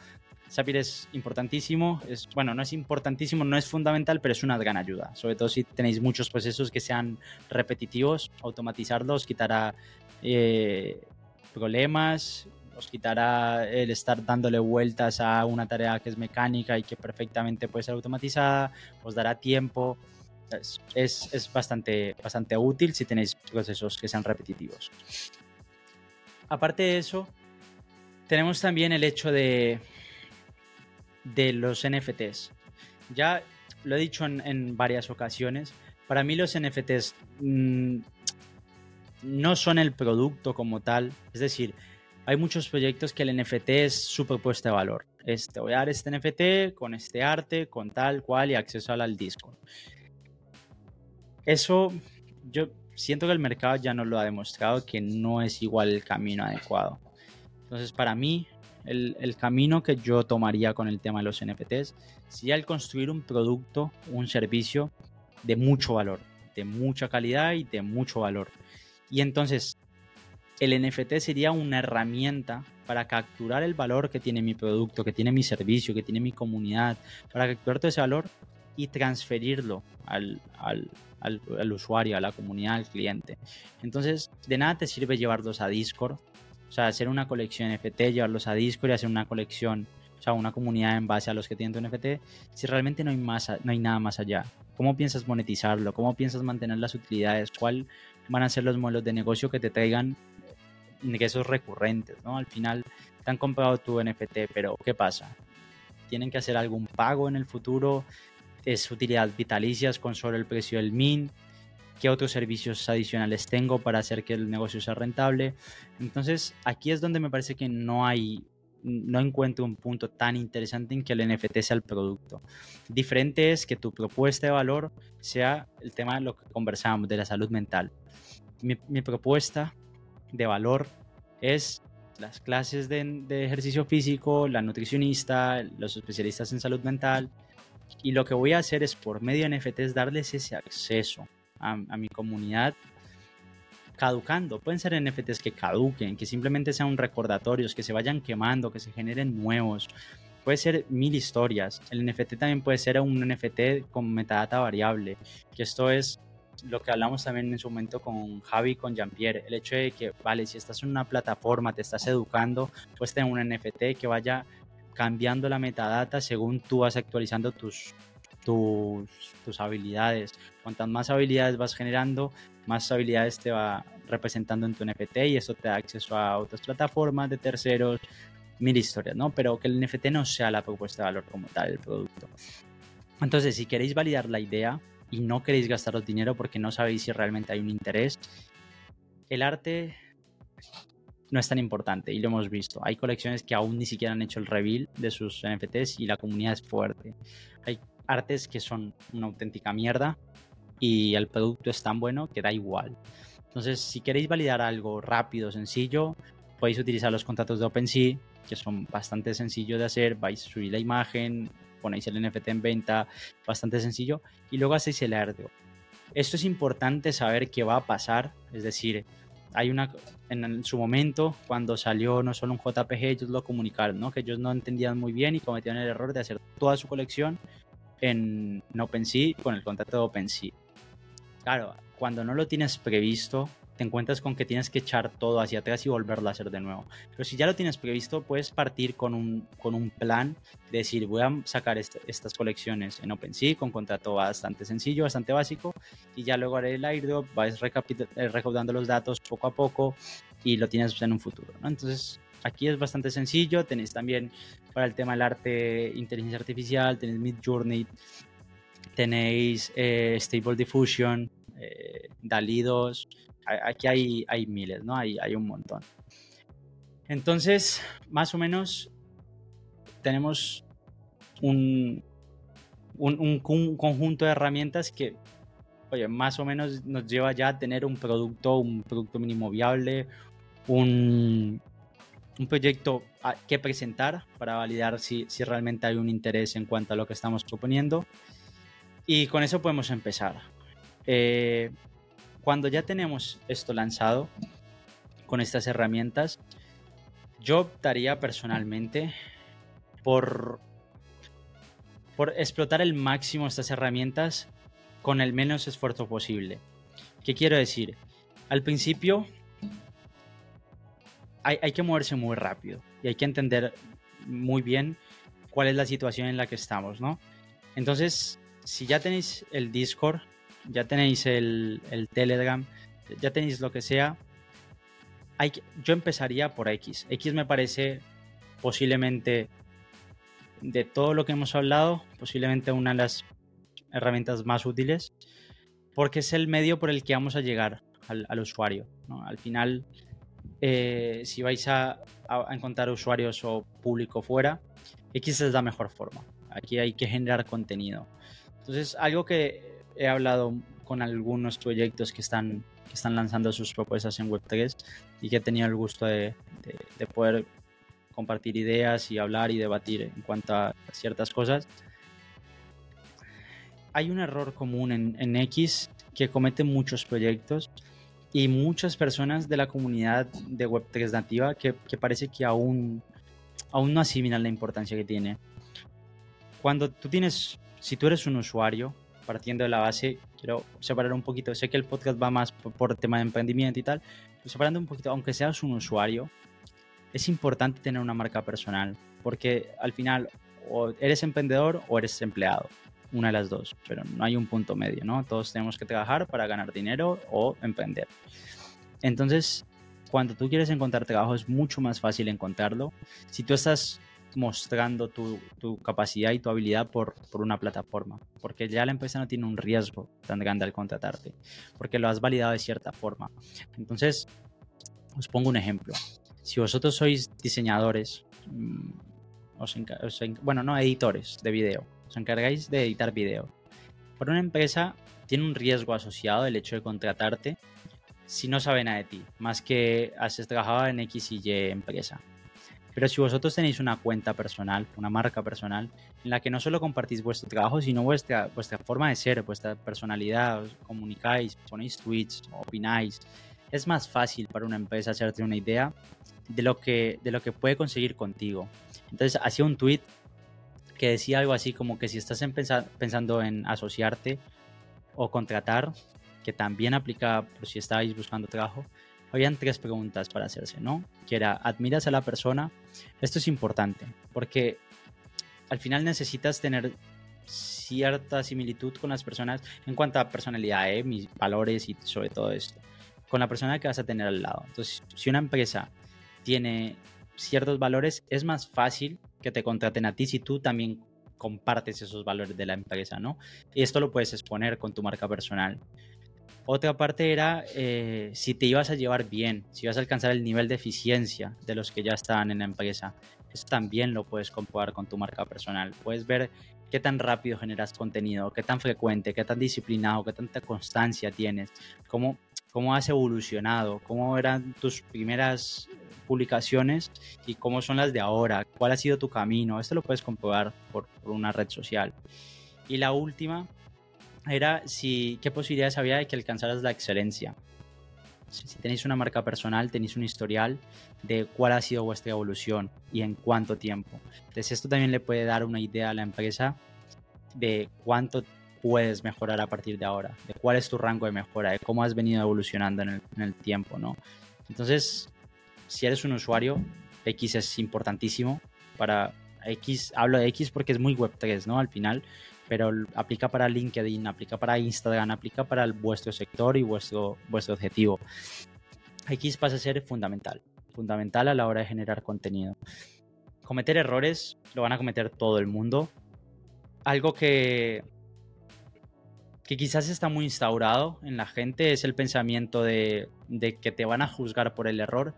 Zapier es importantísimo, es, bueno, no es importantísimo, no es fundamental, pero es una gran ayuda. Sobre todo si tenéis muchos procesos que sean repetitivos, automatizarlos quitará eh, problemas, os quitará el estar dándole vueltas a una tarea que es mecánica y que perfectamente puede ser automatizada, os dará tiempo. Es, es, bastante, bastante útil si tenéis procesos que sean repetitivos. Aparte de eso, tenemos también el hecho de, de los NFTs. Ya lo he dicho en, varias ocasiones, para mí los NFTs mm, no son el producto como tal, es decir, hay muchos proyectos que el NFT es su propuesta de valor. te voy a dar este NFT con este arte, con tal cual y acceso al, disco. Eso yo siento que el mercado ya nos lo ha demostrado que no es igual el camino adecuado. Entonces, para mí, el, camino que yo tomaría con el tema de los NFTs sería el construir un producto, un servicio de mucho valor, de mucha calidad y de mucho valor. Y entonces, el NFT sería una herramienta para capturar el valor que tiene mi producto, que tiene mi servicio, que tiene mi comunidad, para capturar todo ese valor y transferirlo al, usuario, a la comunidad, al cliente. Entonces, de nada te sirve llevarlos a Discord, o sea, hacer una colección NFT, llevarlos a Discord y hacer una colección, o sea, una comunidad en base a los que tienen tu NFT, si realmente no hay, más, no hay nada más allá. ¿Cómo piensas monetizarlo? ¿Cómo piensas mantener las utilidades? ¿Cuál van a ser los modelos de negocio que te traigan ingresos recurrentes, ¿no? Al final te han comprado tu NFT, pero ¿qué pasa? ¿Tienen que hacer algún pago en el futuro? ¿Es utilidad vitalicias con solo el precio del min? ¿Qué otros servicios adicionales tengo para hacer que el negocio sea rentable? Entonces, aquí es donde me parece que no hay no encuentro un punto tan interesante en que el NFT sea el producto. Diferente es que tu propuesta de valor sea el tema de lo que conversábamos, de la salud mental. Mi, mi propuesta de valor es las clases de, ejercicio físico, la nutricionista, los especialistas en salud mental. Y lo que voy a hacer es por medio de NFTs darles ese acceso a, mi comunidad caducando. Pueden ser NFTs que caduquen, que simplemente sean recordatorios, que se vayan quemando, que se generen nuevos. Puede ser mil historias. El NFT también puede ser un NFT con metadata variable, que esto es lo que hablamos también en su momento con Javi, con Jean-Pierre, el hecho de que, vale, si estás en una plataforma, te estás educando, pues tener un NFT que vaya cambiando la metadata según tú vas actualizando tus, tus, tus habilidades. Cuantas más habilidades vas generando, más habilidades te va representando en tu NFT y eso te da acceso a otras plataformas de terceros, mil historias, ¿no? Pero que el NFT no sea la propuesta de valor como tal, el producto. Entonces, si queréis validar la idea, y no queréis gastaros dinero porque no sabéis si realmente hay un interés, el arte no es tan importante y lo hemos visto. Hay colecciones que aún ni siquiera han hecho el reveal de sus NFTs y la comunidad es fuerte. Hay artes que son una auténtica mierda y el producto es tan bueno que da igual. Entonces, si queréis validar algo rápido, sencillo, podéis utilizar los contratos de OpenSea, que son bastante sencillos de hacer. Vais a subir la imagen, ponéis el NFT en venta, bastante sencillo, y luego hacéis el airdrop. Esto es importante saber qué va a pasar, es decir, hay una en su momento cuando salió no solo un JPG ellos lo comunicaron, ¿no? Que ellos no entendían muy bien y cometieron el error de hacer toda su colección en OpenSea con el contrato de OpenSea. Claro, cuando no lo tienes previsto, te encuentras con que tienes que echar todo hacia atrás y volverlo a hacer de nuevo. Pero si ya lo tienes previsto, puedes partir con un, con un plan de decir, voy a sacar estas colecciones en OpenSea con contrato bastante sencillo, bastante básico, y ya luego haré el airdrop, vas eh, recaudando los datos poco a poco y lo tienes en un futuro. Entonces, aquí es bastante sencillo. Tenéis también para el tema del arte, inteligencia artificial, tenéis Mid Journey, tenéis eh, Stable Diffusion, eh, DALI 2, aquí hay, hay miles, ¿no? Hay, hay un montón. Entonces, más o menos, tenemos un, un, conjunto de herramientas que, oye, más o menos nos lleva ya a tener un producto, un producto mínimo viable, un, un proyecto que presentar para validar si, si realmente hay un interés en cuanto a lo que estamos proponiendo. Y con eso podemos empezar. Eh, cuando ya tenemos esto lanzado con estas herramientas, yo optaría personalmente por, por explotar el máximo estas herramientas con el menos esfuerzo posible. ¿Qué quiero decir? Al principio hay, que moverse muy rápido y hay que entender muy bien cuál es la situación en la que estamos, ¿no? Entonces, si ya tenéis el Discord, ya tenéis el, Telegram, ya tenéis lo que sea, yo empezaría por X. X me parece posiblemente de todo lo que hemos hablado, posiblemente una de las herramientas más útiles, porque es el medio por el que vamos a llegar al, usuario. Al final, eh, si vais a, a, encontrar usuarios o público fuera, X es la mejor forma. Aquí hay que generar contenido. Entonces, algo que he hablado con algunos proyectos que están, que están lanzando sus propuestas en Web3 y que he tenido el gusto de, de, poder compartir ideas y hablar y debatir en cuanto a ciertas cosas. Hay un error común en, en X que cometen muchos proyectos y muchas personas de la comunidad de Web3 nativa que, que parece que aún, aún no asimilan la importancia que tiene. Cuando tú tienes si tú eres un usuario, partiendo de la base, quiero separar un poquito, sé que el podcast va más por, tema de emprendimiento y tal, pero separando un poquito, aunque seas un usuario, es importante tener una marca personal, porque al final o eres emprendedor o eres empleado, una de las dos, pero no hay un punto medio, ¿no? Todos tenemos que trabajar para ganar dinero o emprender. Entonces, cuando tú quieres encontrar trabajo es mucho más fácil encontrarlo. Si tú estás mostrando tu, capacidad y tu habilidad por, una plataforma, porque ya la empresa no tiene un riesgo tan grande al contratarte, porque lo has validado de cierta forma. Entonces, os pongo un ejemplo. Si vosotros sois diseñadores, mm, bueno, no editores de video, os encargáis de editar video. Por una empresa tiene un riesgo asociado el hecho de contratarte si no sabe nada de ti, más que has trabajado en X y Y empresa. Pero si vosotros tenéis una cuenta personal, una marca personal, en la que no solo compartís vuestro trabajo, sino vuestra, vuestra forma de ser, vuestra personalidad, os comunicáis, ponéis tweets, opináis, es más fácil para una empresa hacerte una idea de lo que, de lo que puede conseguir contigo. Entonces, hacía un tweet que decía algo así como que si estás pensando en asociarte o contratar, que también aplica por si estáis buscando trabajo, habían tres preguntas para hacerse, ¿no? Que era, ¿admiras a la persona? Esto es importante, porque al final necesitas tener cierta similitud con las personas en cuanto a personalidad, ¿eh? mis valores y sobre todo esto, con la persona que vas a tener al lado. Entonces, si una empresa tiene ciertos valores, es más fácil que te contraten a ti si tú también compartes esos valores de la empresa, ¿no? Y esto lo puedes exponer con tu marca personal. Otra parte era eh, si te ibas a llevar bien, si ibas a alcanzar el nivel de eficiencia de los que ya estaban en la empresa. Eso también lo puedes comprobar con tu marca personal. Puedes ver qué tan rápido generas contenido, qué tan frecuente, qué tan disciplinado, qué tanta constancia tienes, cómo, cómo has evolucionado, cómo eran tus primeras publicaciones y cómo son las de ahora, cuál ha sido tu camino. Esto lo puedes comprobar por, una red social. Y la última era si, qué posibilidades había de que alcanzaras la excelencia. Si tenéis una marca personal, tenéis un historial de cuál ha sido vuestra evolución y en cuánto tiempo. Entonces esto también le puede dar una idea a la empresa de cuánto puedes mejorar a partir de ahora, de cuál es tu rango de mejora, de cómo has venido evolucionando en el, tiempo, ¿no? Entonces, si eres un usuario, X es importantísimo para X, hablo de X porque es muy Web3, ¿no? Al final, pero aplica para LinkedIn, aplica para Instagram, aplica para vuestro sector y vuestro, vuestro objetivo. X pasa a ser fundamental, fundamental a la hora de generar contenido. Cometer errores lo van a cometer todo el mundo. Algo que, que quizás está muy instaurado en la gente es el pensamiento de, de que te van a juzgar por el error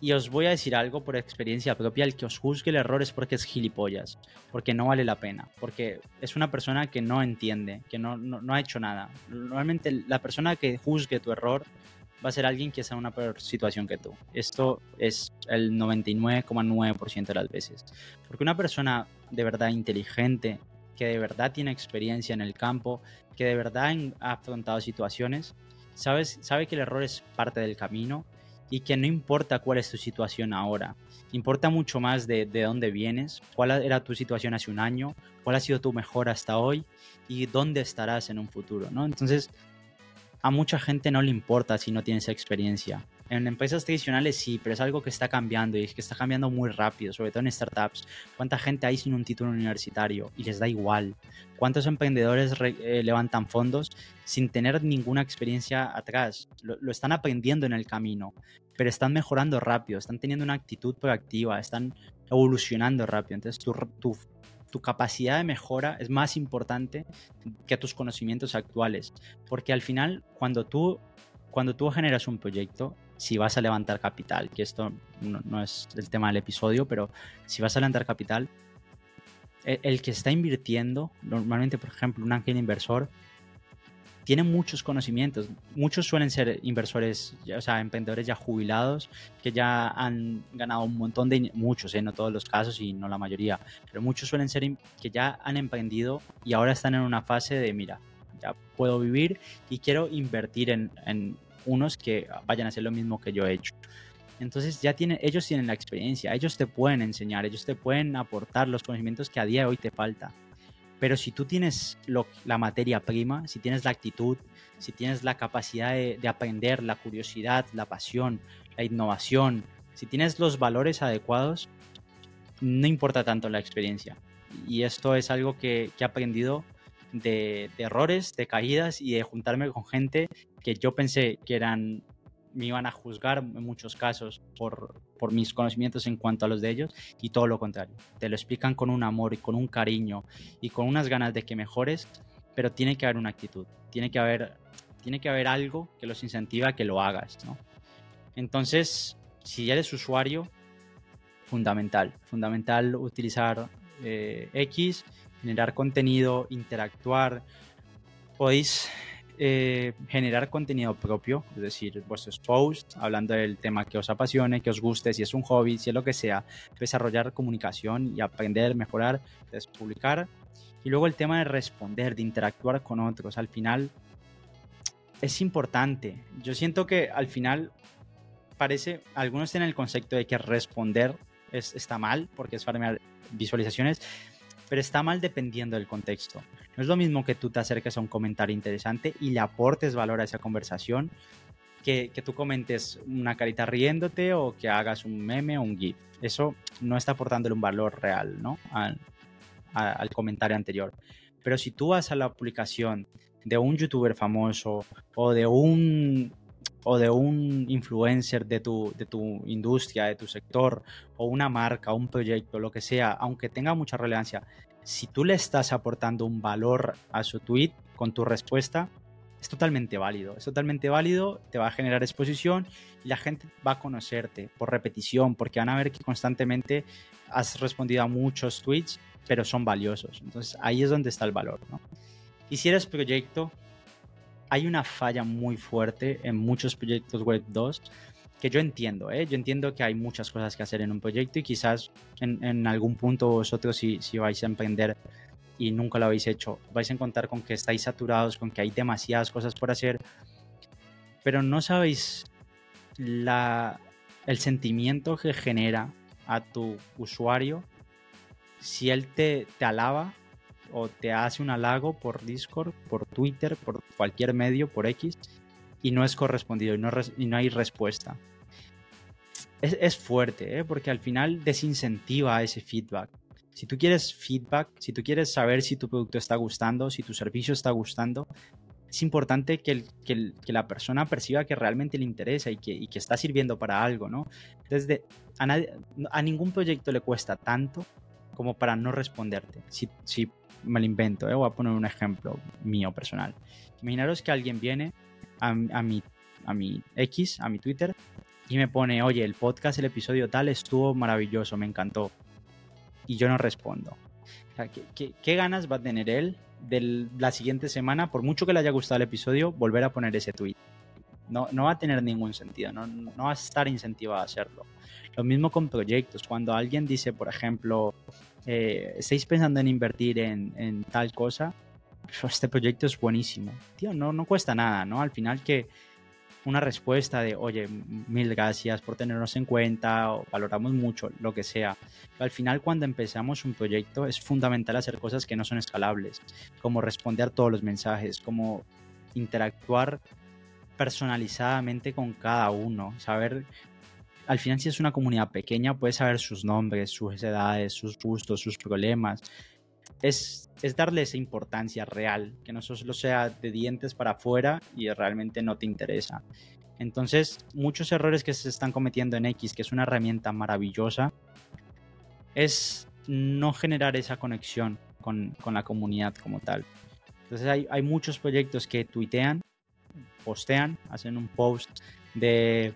y os voy a decir algo por experiencia propia, el que os juzgue el error es porque es gilipollas, porque no vale la pena, porque es una persona que no entiende, que no, no, ha hecho nada. Normalmente la persona que juzgue tu error va a ser alguien que está en una peor situación que tú. Esto es el 99,9% de las veces. Porque una persona de verdad inteligente, que de verdad tiene experiencia en el campo, que de verdad ha afrontado situaciones, sabes, sabe que el error es parte del camino y que no importa cuál es tu situación ahora, importa mucho más de, de dónde vienes, cuál era tu situación hace un año, cuál ha sido tu mejor hasta hoy y dónde estarás en un futuro, ¿no? Entonces, a mucha gente no le importa si no tienes experiencia. En empresas tradicionales sí, pero es algo que está cambiando y es que está cambiando muy rápido, sobre todo en startups. ¿Cuánta gente hay sin un título universitario y les da igual? ¿Cuántos emprendedores eh, levantan fondos sin tener ninguna experiencia atrás? Lo, están aprendiendo en el camino, pero están mejorando rápido, están teniendo una actitud proactiva, están evolucionando rápido. Entonces tu, tu, tu capacidad de mejora es más importante que tus conocimientos actuales, porque al final cuando tú cuando tú generas un proyecto, si vas a levantar capital, que esto no, es el tema del episodio, pero si vas a levantar capital, el, el, que está invirtiendo, normalmente, por ejemplo, un ángel inversor, tiene muchos conocimientos. Muchos suelen ser inversores, o sea, emprendedores ya jubilados, que ya han ganado un montón de, muchos, ¿eh? no todos los casos y no la mayoría, pero muchos suelen ser que ya han emprendido y ahora están en una fase de, mira, ya puedo vivir y quiero invertir en unos que vayan a hacer lo mismo que yo he hecho. Entonces ya tienen, ellos tienen la experiencia, ellos te pueden enseñar, ellos te pueden aportar los conocimientos que a día de hoy te falta. Pero si tú tienes la materia prima, si tienes la actitud, si tienes la capacidad de, de, aprender, la curiosidad, la pasión, la innovación, si tienes los valores adecuados, no importa tanto la experiencia. Y esto es algo que, que he aprendido de, errores, de caídas y de juntarme con gente que yo pensé que eran me iban a juzgar en muchos casos por, por, mis conocimientos en cuanto a los de ellos y todo lo contrario. Te lo explican con un amor y con un cariño y con unas ganas de que mejores, pero tiene que haber una actitud, tiene que haber, tiene que haber algo que los incentiva a que lo hagas. ¿no? Entonces, si eres usuario, fundamental, fundamental utilizar eh, X generar contenido, interactuar. Podéis eh, generar contenido propio, es decir, vuestros posts, hablando del tema que os apasione, que os guste, si es un hobby, si es lo que sea, desarrollar comunicación y aprender, mejorar, publicar. Y luego el tema de responder, de interactuar con otros. Al final es importante. Yo siento que al final parece, algunos tienen el concepto de que responder es, está mal porque es farmear visualizaciones, pero está mal dependiendo del contexto. No es lo mismo que tú te acerques a un comentario interesante y le aportes valor a esa conversación que, que tú comentes una carita riéndote o que hagas un meme o un GIF. Eso no está aportándole un valor real ¿no? al, al comentario anterior. Pero si tú vas a la publicación de un youtuber famoso o de un o de un influencer de tu, de tu industria, de tu sector, o una marca, un proyecto, lo que sea, aunque tenga mucha relevancia, si tú le estás aportando un valor a su tweet con tu respuesta, es totalmente válido. Es totalmente válido, te va a generar exposición y la gente va a conocerte por repetición, porque van a ver que constantemente has respondido a muchos tweets, pero son valiosos. Entonces ahí es donde está el valor. ¿no? Y si eres proyecto, hay una falla muy fuerte en muchos proyectos Web 2 que yo entiendo, ¿eh? yo entiendo que hay muchas cosas que hacer en un proyecto y quizás en, algún punto vosotros si, si vais a emprender y nunca lo habéis hecho, vais a encontrar con que estáis saturados, con que hay demasiadas cosas por hacer, pero no sabéis la, el sentimiento que genera a tu usuario si él te, te alaba o te hace un halago por Discord, por Twitter, por cualquier medio, por X, y no es correspondido y no, y no hay respuesta. Es, es fuerte, ¿eh? porque al final desincentiva ese feedback. Si tú quieres feedback, si tú quieres saber si tu producto está gustando, si tu servicio está gustando, es importante que, el, que, que la persona perciba que realmente le interesa y que, y que está sirviendo para algo, ¿no? Entonces, a, a, ningún proyecto le cuesta tanto como para no responderte. Si, si me lo invento, ¿eh? voy a poner un ejemplo mío personal. Imaginaros que alguien viene a, mi, a X, a mi Twitter, y me pone, oye, el podcast, el episodio tal estuvo maravilloso, me encantó. Y yo no respondo. ¿qué, qué, ganas va a tener él de la siguiente semana, por mucho que le haya gustado el episodio, volver a poner ese tweet? No, no va a tener ningún sentido, no, no va a estar incentivado a hacerlo. Lo mismo con proyectos. Cuando alguien dice, por ejemplo, eh, estáis pensando en invertir en, en tal cosa, este proyecto es buenísimo. Tío, no, no cuesta nada, ¿no? Al final que una respuesta de, oye, mil gracias por tenernos en cuenta, valoramos mucho, lo que sea. al final, cuando empezamos un proyecto, es fundamental hacer cosas que no son escalables, como responder todos los mensajes, como interactuar personalizadamente con cada uno, saber al final si es una comunidad pequeña puedes saber sus nombres, sus edades, sus gustos, sus problemas. Es, es darle esa importancia real, que no solo sea de dientes para afuera y realmente no te interesa. Entonces, muchos errores que se están cometiendo en X, que es una herramienta maravillosa, es no generar esa conexión con, con la comunidad como tal. Entonces hay, hay, muchos proyectos que tuitean, postean, hacen un post de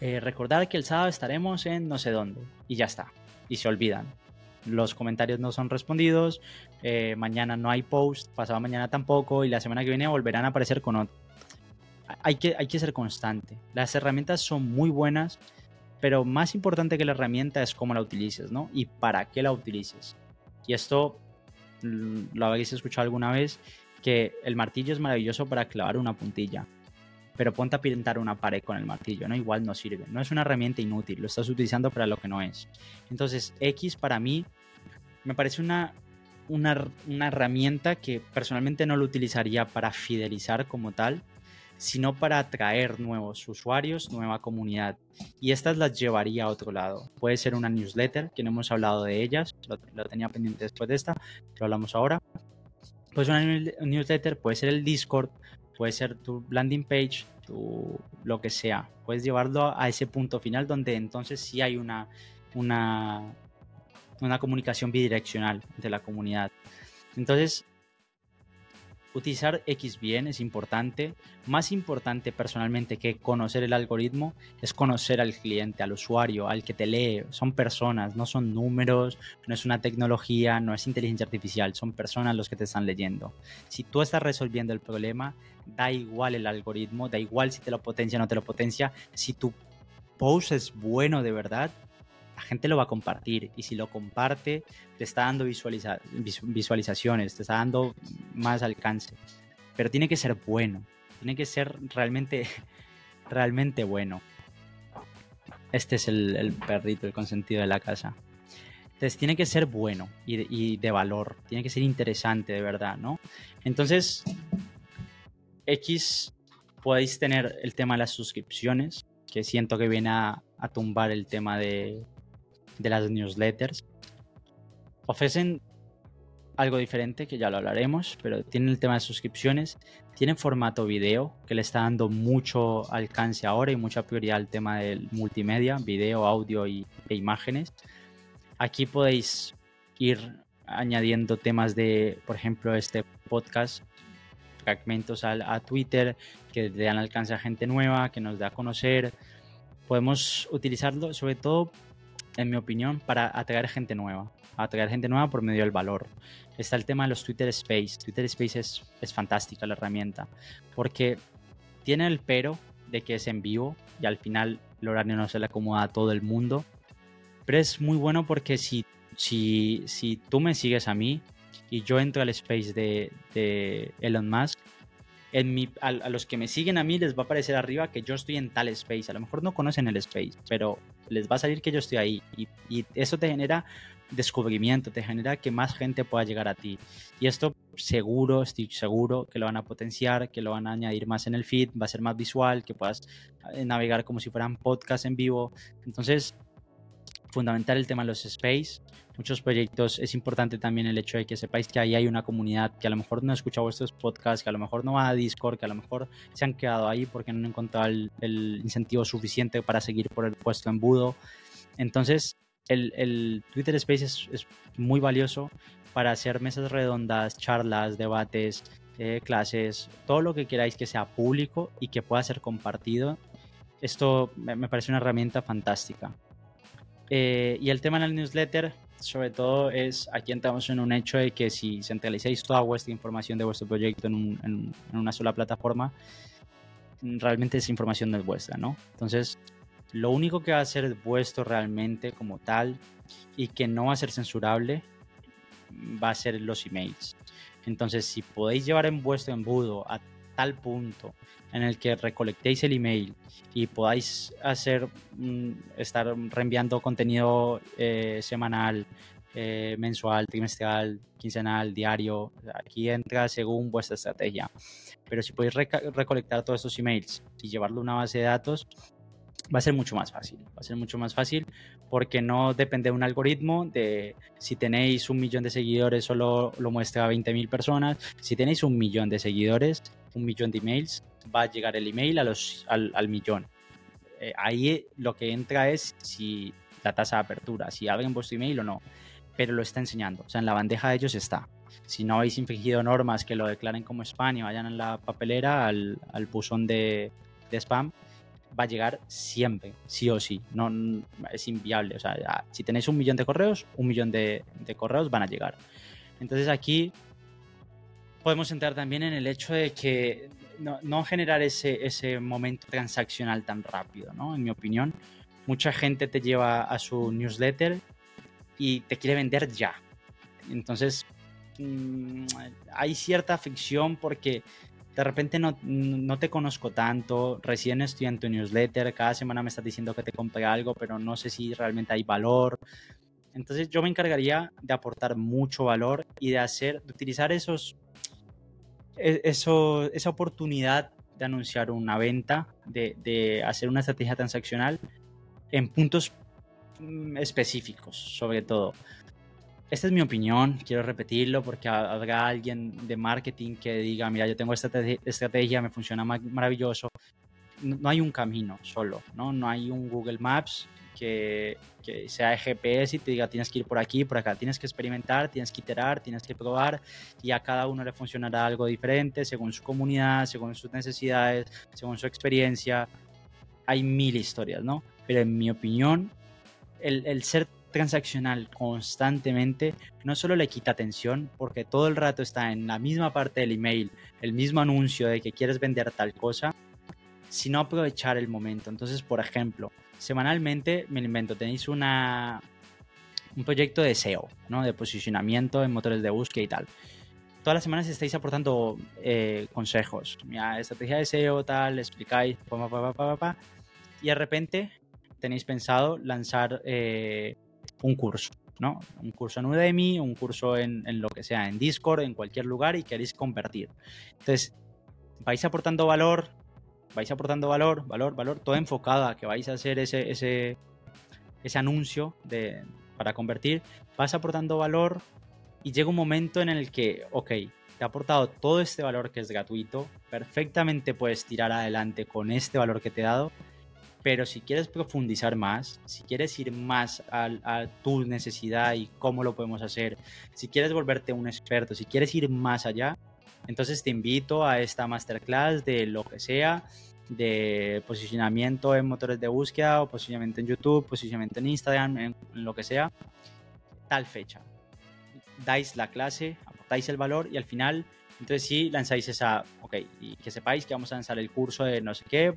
eh, recordar que el sábado estaremos en no sé dónde y ya está. Y se olvidan. Los comentarios no son respondidos, eh, mañana no hay post, pasado mañana tampoco y la semana que viene volverán a aparecer con otro. Hay que, hay que ser constante. Las herramientas son muy buenas, pero más importante que la herramienta es cómo la utilices, ¿no? Y para qué la utilices. Y esto lo habéis escuchado alguna vez, que el martillo es maravilloso para clavar una puntilla, pero ponte a pintar una pared con el martillo, ¿no? Igual no sirve. No es una herramienta inútil, lo estás utilizando para lo que no es. Entonces, X para mí me parece una, una, una herramienta que personalmente no lo utilizaría para fidelizar como tal, sino para atraer nuevos usuarios, nueva comunidad. Y estas las llevaría a otro lado. Puede ser una newsletter, que no hemos hablado de ellas, lo, lo tenía pendiente después de esta, lo hablamos ahora. Pues una newsletter puede ser el Discord, puede ser tu landing page, tu, lo que sea. Puedes llevarlo a ese punto final donde entonces sí hay una, una, una comunicación bidireccional de la comunidad. Entonces, utilizar X bien es importante. Más importante personalmente que conocer el algoritmo es conocer al cliente, al usuario, al que te lee. Son personas, no son números, no es una tecnología, no es inteligencia artificial, son personas los que te están leyendo. Si tú estás resolviendo el problema, da igual el algoritmo, da igual si te lo potencia o no te lo potencia. Si tu post es bueno de verdad, la gente lo va a compartir y si lo comparte te está dando visualizaciones, te está dando más alcance. Pero tiene que ser bueno, tiene que ser realmente, realmente bueno. Este es el, perrito, el consentido de la casa. Entonces tiene que ser bueno y y de, valor, tiene que ser interesante de verdad, ¿no? Entonces, X podéis tener el tema de las suscripciones, que siento que viene a, a tumbar el tema de, de las newsletters. Ofrecen algo diferente, que ya lo hablaremos, pero tienen el tema de suscripciones, tienen formato video, que le está dando mucho alcance ahora y mucha prioridad al tema del multimedia, video, audio y, e imágenes. Aquí podéis ir añadiendo temas de, por ejemplo, este podcast, fragmentos a, a Twitter, que le dan alcance a gente nueva, que nos da a conocer. Podemos utilizarlo sobre todo en mi opinión, para atraer gente nueva. Atraer gente nueva por medio del valor. Está el tema de los Twitter Space. Twitter Space es, es fantástica la herramienta. Porque tiene el pero de que es en vivo y al final el horario no se le acomoda a todo el mundo. Pero es muy bueno porque si, si, si tú me sigues a mí y yo entro al space de, de Elon Musk, en mi, a, los que me siguen a mí les va a aparecer arriba que yo estoy en tal space. A lo mejor no conocen el space, pero les va a salir que yo estoy ahí. Y, y eso te genera descubrimiento, te genera que más gente pueda llegar a ti. Y esto seguro, estoy seguro que lo van a potenciar, que lo van a añadir más en el feed, va a ser más visual, que puedas eh, navegar como si fueran podcast en vivo. Entonces, fundamental el tema de los space. Muchos proyectos es importante también el hecho de que sepáis que ahí hay una comunidad que a lo mejor no ha escuchado vuestros podcasts, que a lo mejor no va a Discord, que a lo mejor se han quedado ahí porque no han encontrado el, incentivo suficiente para seguir por el puesto embudo. Entonces, el, Twitter Space es, muy valioso para hacer mesas redondas, charlas, debates, eh, clases, todo lo que queráis que sea público y que pueda ser compartido. Esto me parece una herramienta fantástica. Eh, y el tema en el newsletter, sobre todo, es aquí entramos en un hecho de que si centralizáis toda vuestra información de vuestro proyecto en, una sola plataforma, realmente esa información no es vuestra, ¿no? Entonces, lo único que va a ser vuestro realmente como tal y que no va a ser censurable va a ser los emails. Entonces, si podéis llevar en vuestro embudo a tal punto en el que recolectéis el email y podáis hacer estar reenviando contenido eh, semanal, eh, mensual, trimestral, quincenal, diario, aquí entra según vuestra estrategia. Pero si podéis recolectar todos esos emails y llevarlo a una base de datos, va a ser mucho más fácil. Va a ser mucho más fácil porque no depende de un algoritmo de si tenéis un millón de seguidores solo lo muestra a 20.000 personas. Si tenéis un millón de seguidores, un millón de emails, va a llegar el email a los, al, millón. Eh, ahí lo que entra es si la tasa de apertura, si abren vuestro email o no. Pero lo está enseñando. O sea, en la bandeja de ellos está. Si no habéis infringido normas que lo declaren como spam y vayan en la papelera al, al buzón de, de spam, va a llegar siempre, sí o sí. No, es inviable. O sea, si tenéis un millón de correos, un millón de, correos van a llegar. Entonces aquí podemos entrar también en el hecho de que no, generar ese, ese, momento transaccional tan rápido, ¿no? En mi opinión, mucha gente te lleva a su newsletter y te quiere vender ya. Entonces, mm, hay cierta fricción porque de repente no, no, te conozco tanto, recién estoy en tu newsletter, cada semana me estás diciendo que te compre algo, pero no sé si realmente hay valor. Entonces yo me encargaría de aportar mucho valor y de hacer, de utilizar esos, e, eso, esa oportunidad de anunciar una venta, de, de hacer una estrategia transaccional en puntos mm, específicos, sobre todo. Esta es mi opinión, quiero repetirlo porque habrá alguien de marketing que diga, mira, yo tengo esta estrategia, me funciona maravilloso. No, hay un camino solo, ¿no? No hay un Google Maps que, que sea GPS y te diga, tienes que ir por aquí, por acá, tienes que experimentar, tienes que iterar, tienes que probar y a cada uno le funcionará algo diferente según su comunidad, según sus necesidades, según su experiencia. Hay mil historias, ¿no? Pero en mi opinión, el, el ser transaccional constantemente no solo le quita atención, porque todo el rato está en la misma parte del email, el mismo anuncio de que quieres vender tal cosa, sino aprovechar el momento. Entonces, por ejemplo, semanalmente, me invento, tenéis una, un proyecto de SEO, ¿no? de posicionamiento en motores de búsqueda y tal. Todas las semanas estáis aportando eh, consejos. Mira, estrategia de SEO, tal, explicáis, y de repente tenéis pensado lanzar eh, un curso, ¿no? Un curso en Udemy, un curso en, lo que sea, en Discord, en cualquier lugar y queréis convertir. Entonces, vais aportando valor, vais aportando valor, valor, valor, todo enfocado a que vais a hacer ese, ese, ese anuncio de, para convertir, vas aportando valor y llega un momento en el que, ok, te ha aportado todo este valor que es gratuito, perfectamente puedes tirar adelante con este valor que te he dado pero si quieres profundizar más, si quieres ir más a, tu necesidad y cómo lo podemos hacer, si quieres volverte un experto, si quieres ir más allá, entonces te invito a esta masterclass de lo que sea, de posicionamiento en motores de búsqueda o posicionamiento en YouTube, posicionamiento en Instagram, en, lo que sea, tal fecha. Dais la clase, aportáis el valor y al final, entonces sí lanzáis esa, ok, y que sepáis que vamos a lanzar el curso de no sé qué,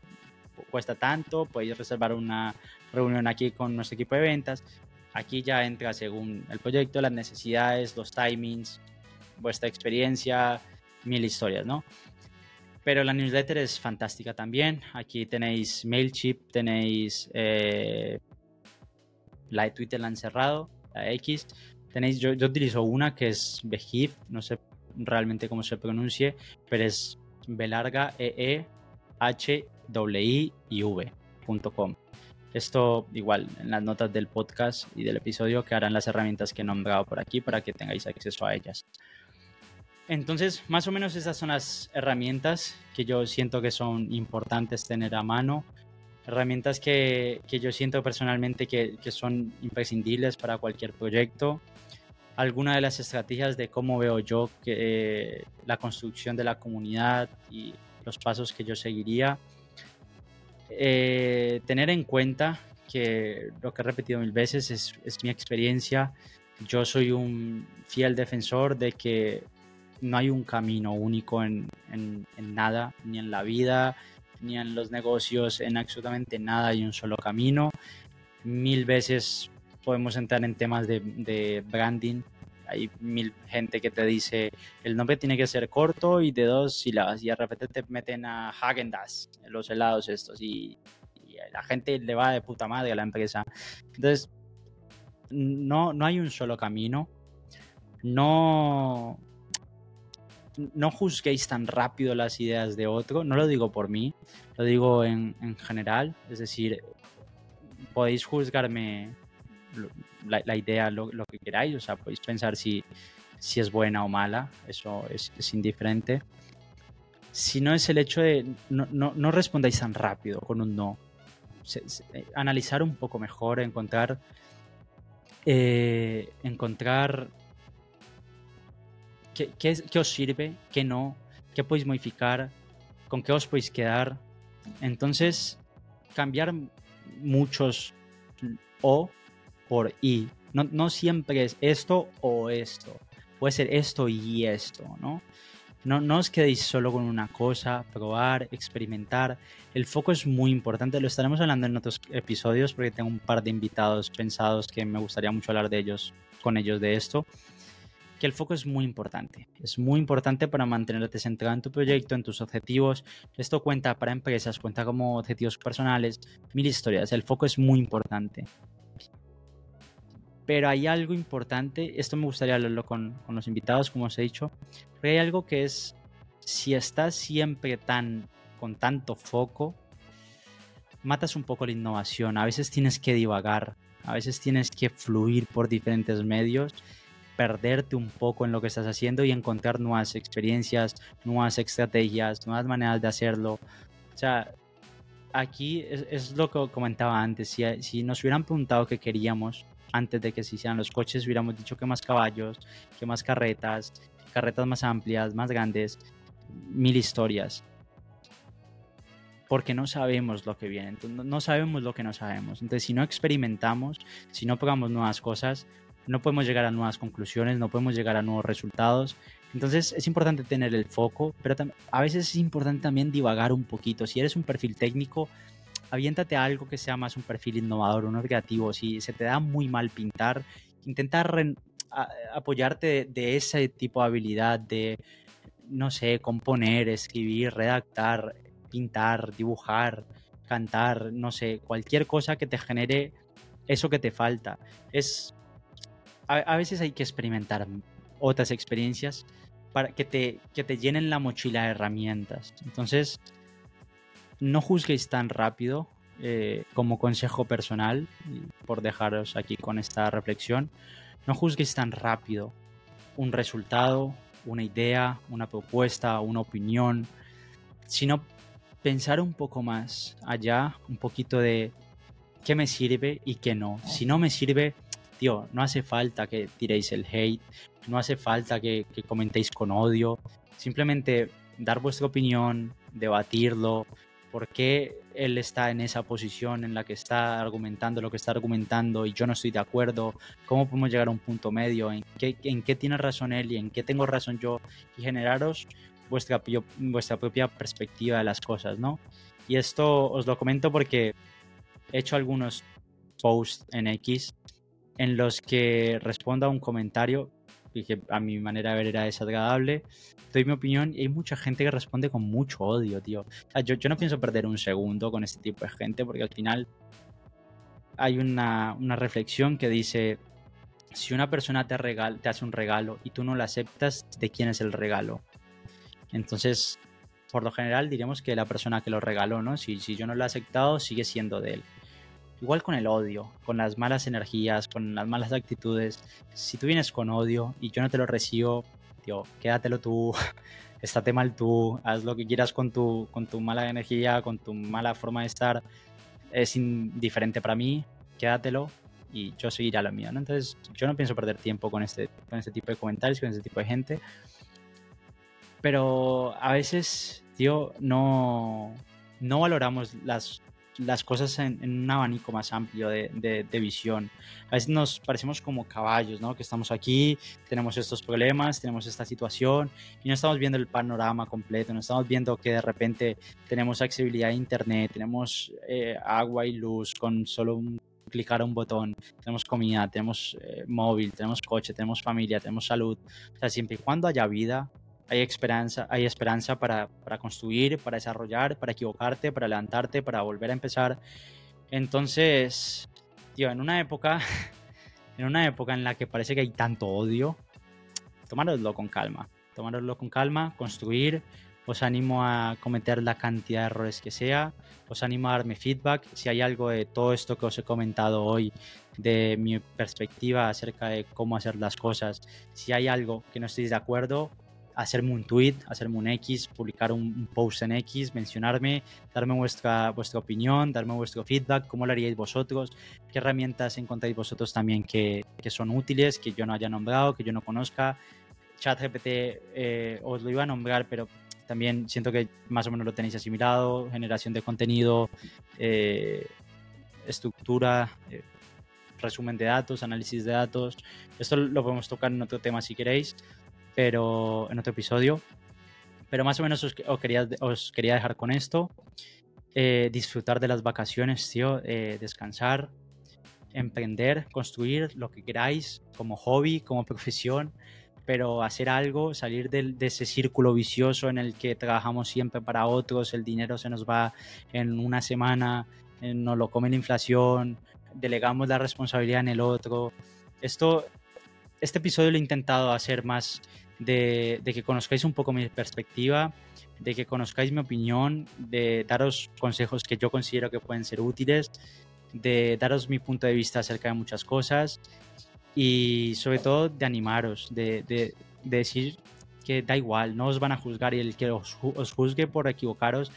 cuesta tanto, podéis reservar una reunión aquí con nuestro equipo de ventas. Aquí ya entra según el proyecto, las necesidades, los timings, vuestra experiencia, mil historias, ¿no? Pero la newsletter es fantástica también. Aquí tenéis Mailchimp, tenéis eh, la de Twitter, la han cerrado, la X. Tenéis, yo, yo utilizo una que es Behave, no sé realmente cómo se pronuncie, pero es B larga E E H w-i-v.com Esto igual en las notas del podcast y del episodio que harán las herramientas que he nombrado por aquí para que tengáis acceso a ellas. Entonces, más o menos esas son las herramientas que yo siento que son importantes tener a mano. Herramientas que, que yo siento personalmente que, que, son imprescindibles para cualquier proyecto. Algunas de las estrategias de cómo veo yo que la construcción de la comunidad y los pasos que yo seguiría eh, tener en cuenta que lo que he repetido mil veces es, es mi experiencia. Yo soy un fiel defensor de que no hay un camino único en, en, nada, ni en la vida, ni en los negocios, en absolutamente nada hay un solo camino. Mil veces podemos entrar en temas de, de branding. Hay mil gente que te dice el nombre tiene que ser corto y de dos sílabas y de repente te meten a Hagen Dazs, los helados estos y, la gente le va de puta madre a la empresa. Entonces, no, no hay un solo camino. No, no juzguéis tan rápido las ideas de otro. No lo digo por mí, lo digo en, general. Es decir, podéis juzgarme la, idea, lo, que queráis. O sea, podéis pensar si, si es buena o mala. Eso es, indiferente. Si no es el hecho de no, no, respondáis tan rápido con un no. Eh, analizar un poco mejor, encontrar eh, encontrar qué, qué, os sirve, qué no, qué podéis modificar, con qué os podéis quedar. Entonces, cambiar muchos o por y. No, no siempre es esto o esto. Puede ser esto y esto, ¿no? No, no os quedéis solo con una cosa, probar, experimentar. El foco es muy importante, lo estaremos hablando en otros episodios porque tengo un par de invitados pensados que me gustaría mucho hablar de ellos, con ellos de esto. Que el foco es muy importante. Es muy importante para mantenerte centrado en tu proyecto, en tus objetivos. Esto cuenta para empresas, cuenta como objetivos personales, mil historias. El foco es muy importante. Pero hay algo importante, esto me gustaría hablarlo con, con los invitados, como os he dicho, pero hay algo que es, si estás siempre tan con tanto foco, matas un poco la innovación. A veces tienes que divagar, a veces tienes que fluir por diferentes medios, perderte un poco en lo que estás haciendo y encontrar nuevas experiencias, nuevas estrategias, nuevas maneras de hacerlo. O sea, aquí es, lo que comentaba antes. Si, si nos hubieran preguntado qué queríamos, antes de que se hicieran los coches, hubiéramos dicho que más caballos, que más carretas, carretas más amplias, más grandes, mil historias. Porque no sabemos lo que viene, no sabemos lo que no sabemos. Entonces, si no experimentamos, si no probamos nuevas cosas, no podemos llegar a nuevas conclusiones, no podemos llegar a nuevos resultados. Entonces es importante tener el foco, pero a veces es importante también divagar un poquito. Si eres un perfil técnico, aviéntate a algo que sea más un perfil innovador, uno creativo. Si se te da muy mal pintar, intentar apoyarte de, ese tipo de habilidad de, no sé, componer, escribir, redactar, pintar, dibujar, cantar, no sé, cualquier cosa que te genere eso que te falta. Es a, veces hay que experimentar otras experiencias para que te, que te llenen la mochila de herramientas. Entonces, no juzguéis tan rápido eh, como consejo personal, por dejaros aquí con esta reflexión, no juzguéis tan rápido un resultado, una idea, una propuesta, una opinión, sino pensar un poco más allá, un poquito de qué me sirve y qué no. Si no me sirve, tío, no hace falta que tiréis el hate, no hace falta que comentéis con odio, simplemente dar vuestra opinión, debatirlo, por qué él está en esa posición en la que está argumentando lo que está argumentando y yo no estoy de acuerdo, cómo podemos llegar a un punto medio, en qué, en qué tiene razón él y en qué tengo razón yo y generaros vuestra, vuestra propia perspectiva de las cosas, ¿no? Y esto os lo comento porque he hecho algunos posts en X en los que respondo a un comentario que a mi manera de ver era desagradable, doy mi opinión y hay mucha gente que responde con mucho odio, tío. yo, yo, no pienso perder un segundo con este tipo de gente porque al final hay una, una reflexión que dice, si una persona te, regal, te hace un regalo y tú no lo aceptas, ¿de quién es el regalo? Entonces, por lo general diremos que la persona que lo regaló, ¿no? Si, si yo no lo he aceptado, sigue siendo de él. Igual con el odio, con las malas energías, con las malas actitudes. Si tú vienes con odio y yo no te lo recibo, tío, quédatelo tú, estate mal tú, haz lo que quieras con tu, con tu mala energía, con tu mala forma de estar. Es indiferente para mí, quédatelo y yo seguiré a lo mío. ¿no? Entonces, yo no pienso perder tiempo con este, con este tipo de comentarios, con este tipo de gente. Pero a veces, tío, no, no valoramos las las cosas en, un abanico más amplio de, de, visión. A veces nos parecemos como caballos, ¿no? Que estamos aquí, tenemos estos problemas, tenemos esta situación y no estamos viendo el panorama completo, no estamos viendo que de repente tenemos accesibilidad a Internet, tenemos eh, agua y luz con solo un clicar un botón, tenemos comida, tenemos eh, móvil, tenemos coche, tenemos familia, tenemos salud. O sea, siempre y cuando haya vida, hay esperanza, hay esperanza para, para, construir, para desarrollar, para equivocarte, para levantarte, para volver a empezar. Entonces, tío, en una época, en una época en la que parece que hay tanto odio, tomároslo con calma, tomároslo con calma, construir. Os animo a cometer la cantidad de errores que sea. Os animo a darme feedback. Si hay algo de todo esto que os he comentado hoy, de mi perspectiva acerca de cómo hacer las cosas, si hay algo que no estéis de acuerdo, hacerme un tweet, hacerme un X, publicar un, post en X, mencionarme, darme vuestra, vuestra opinión, darme vuestro feedback, cómo lo haríais vosotros, qué herramientas encontráis vosotros también que, que son útiles, que yo no haya nombrado, que yo no conozca. ChatGPT eh, os lo iba a nombrar, pero también siento que más o menos lo tenéis asimilado, generación de contenido, eh, estructura, eh, resumen de datos, análisis de datos. Esto lo podemos tocar en otro tema si queréis pero en otro episodio. Pero más o menos os, quería, os quería dejar con esto. Eh, disfrutar de las vacaciones, tío, eh, descansar, emprender, construir lo que queráis como hobby, como profesión, pero hacer algo, salir de, de, ese círculo vicioso en el que trabajamos siempre para otros, el dinero se nos va en una semana, eh, nos lo come la inflación, delegamos la responsabilidad en el otro. Esto, este episodio lo he intentado hacer más de, que conozcáis un poco mi perspectiva, de que conozcáis mi opinión, de daros consejos que yo considero que pueden ser útiles, de daros mi punto de vista acerca de muchas cosas y sobre todo de animaros, de, decir que da igual, no os van a juzgar y el que os, juzgue por equivocaros,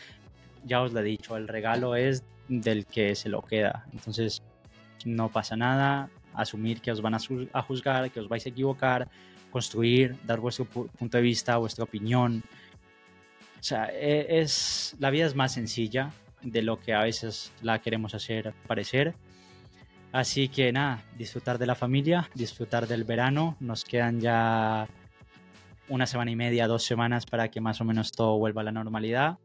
ya os lo he dicho, el regalo es del que se lo queda. Entonces, no pasa nada, asumir que os van a juzgar, que os vais a equivocar, construir, dar vuestro punto de vista, vuestra opinión. O sea, e, es, la vida es más sencilla de lo que a veces la queremos hacer parecer. Así que nada, disfrutar de la familia, disfrutar del verano. Nos quedan ya una semana y media, dos semanas para que más o menos todo vuelva a la normalidad.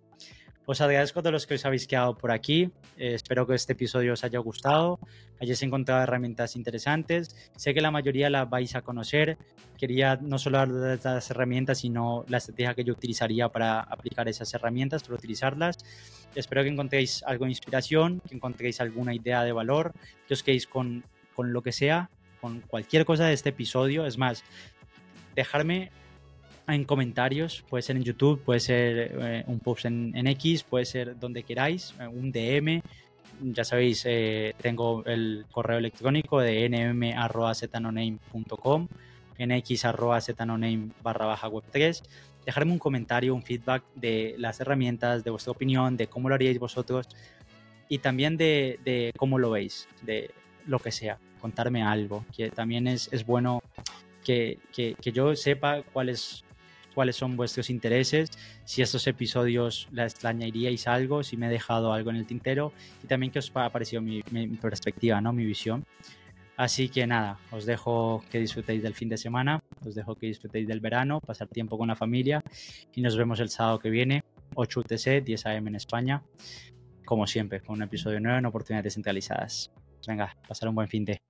Os agradezco a todos los que os habéis quedado por aquí. Eh, espero que este episodio os haya gustado, hayáis encontrado herramientas interesantes. Sé que la mayoría las vais a conocer. Quería no solo de estas herramientas, sino la estrategia que yo utilizaría para aplicar esas herramientas, para utilizarlas. Espero que encontréis algo de inspiración, que encontréis alguna idea de valor, que os quedéis con, con lo que sea, con cualquier cosa de este episodio. Es más, dejarme en comentarios, puede ser en YouTube, puede ser eh, un post en, X, puede ser donde queráis, eh, un DM. Ya sabéis, eh, tengo el correo electrónico de nm.zetanoname.com, nx.zetanoname barra baja web 3. Dejarme un comentario, un feedback de las herramientas, de vuestra opinión, de cómo lo haríais vosotros y también de, de cómo lo veis, de lo que sea. Contarme algo, que también es, es bueno que, que, que, yo sepa cuál es cuáles son vuestros intereses, si estos episodios les añadiríais algo, si me he dejado algo en el tintero y también qué os ha parecido mi, perspectiva, ¿no? mi visión. Así que nada, os dejo que disfrutéis del fin de semana, os dejo que disfrutéis del verano, pasar tiempo con la familia y nos vemos el sábado que viene, 8 UTC, 10 AM en España, como siempre, con un episodio nuevo en Oportunidades Centralizadas. Venga, pasar un buen fin de.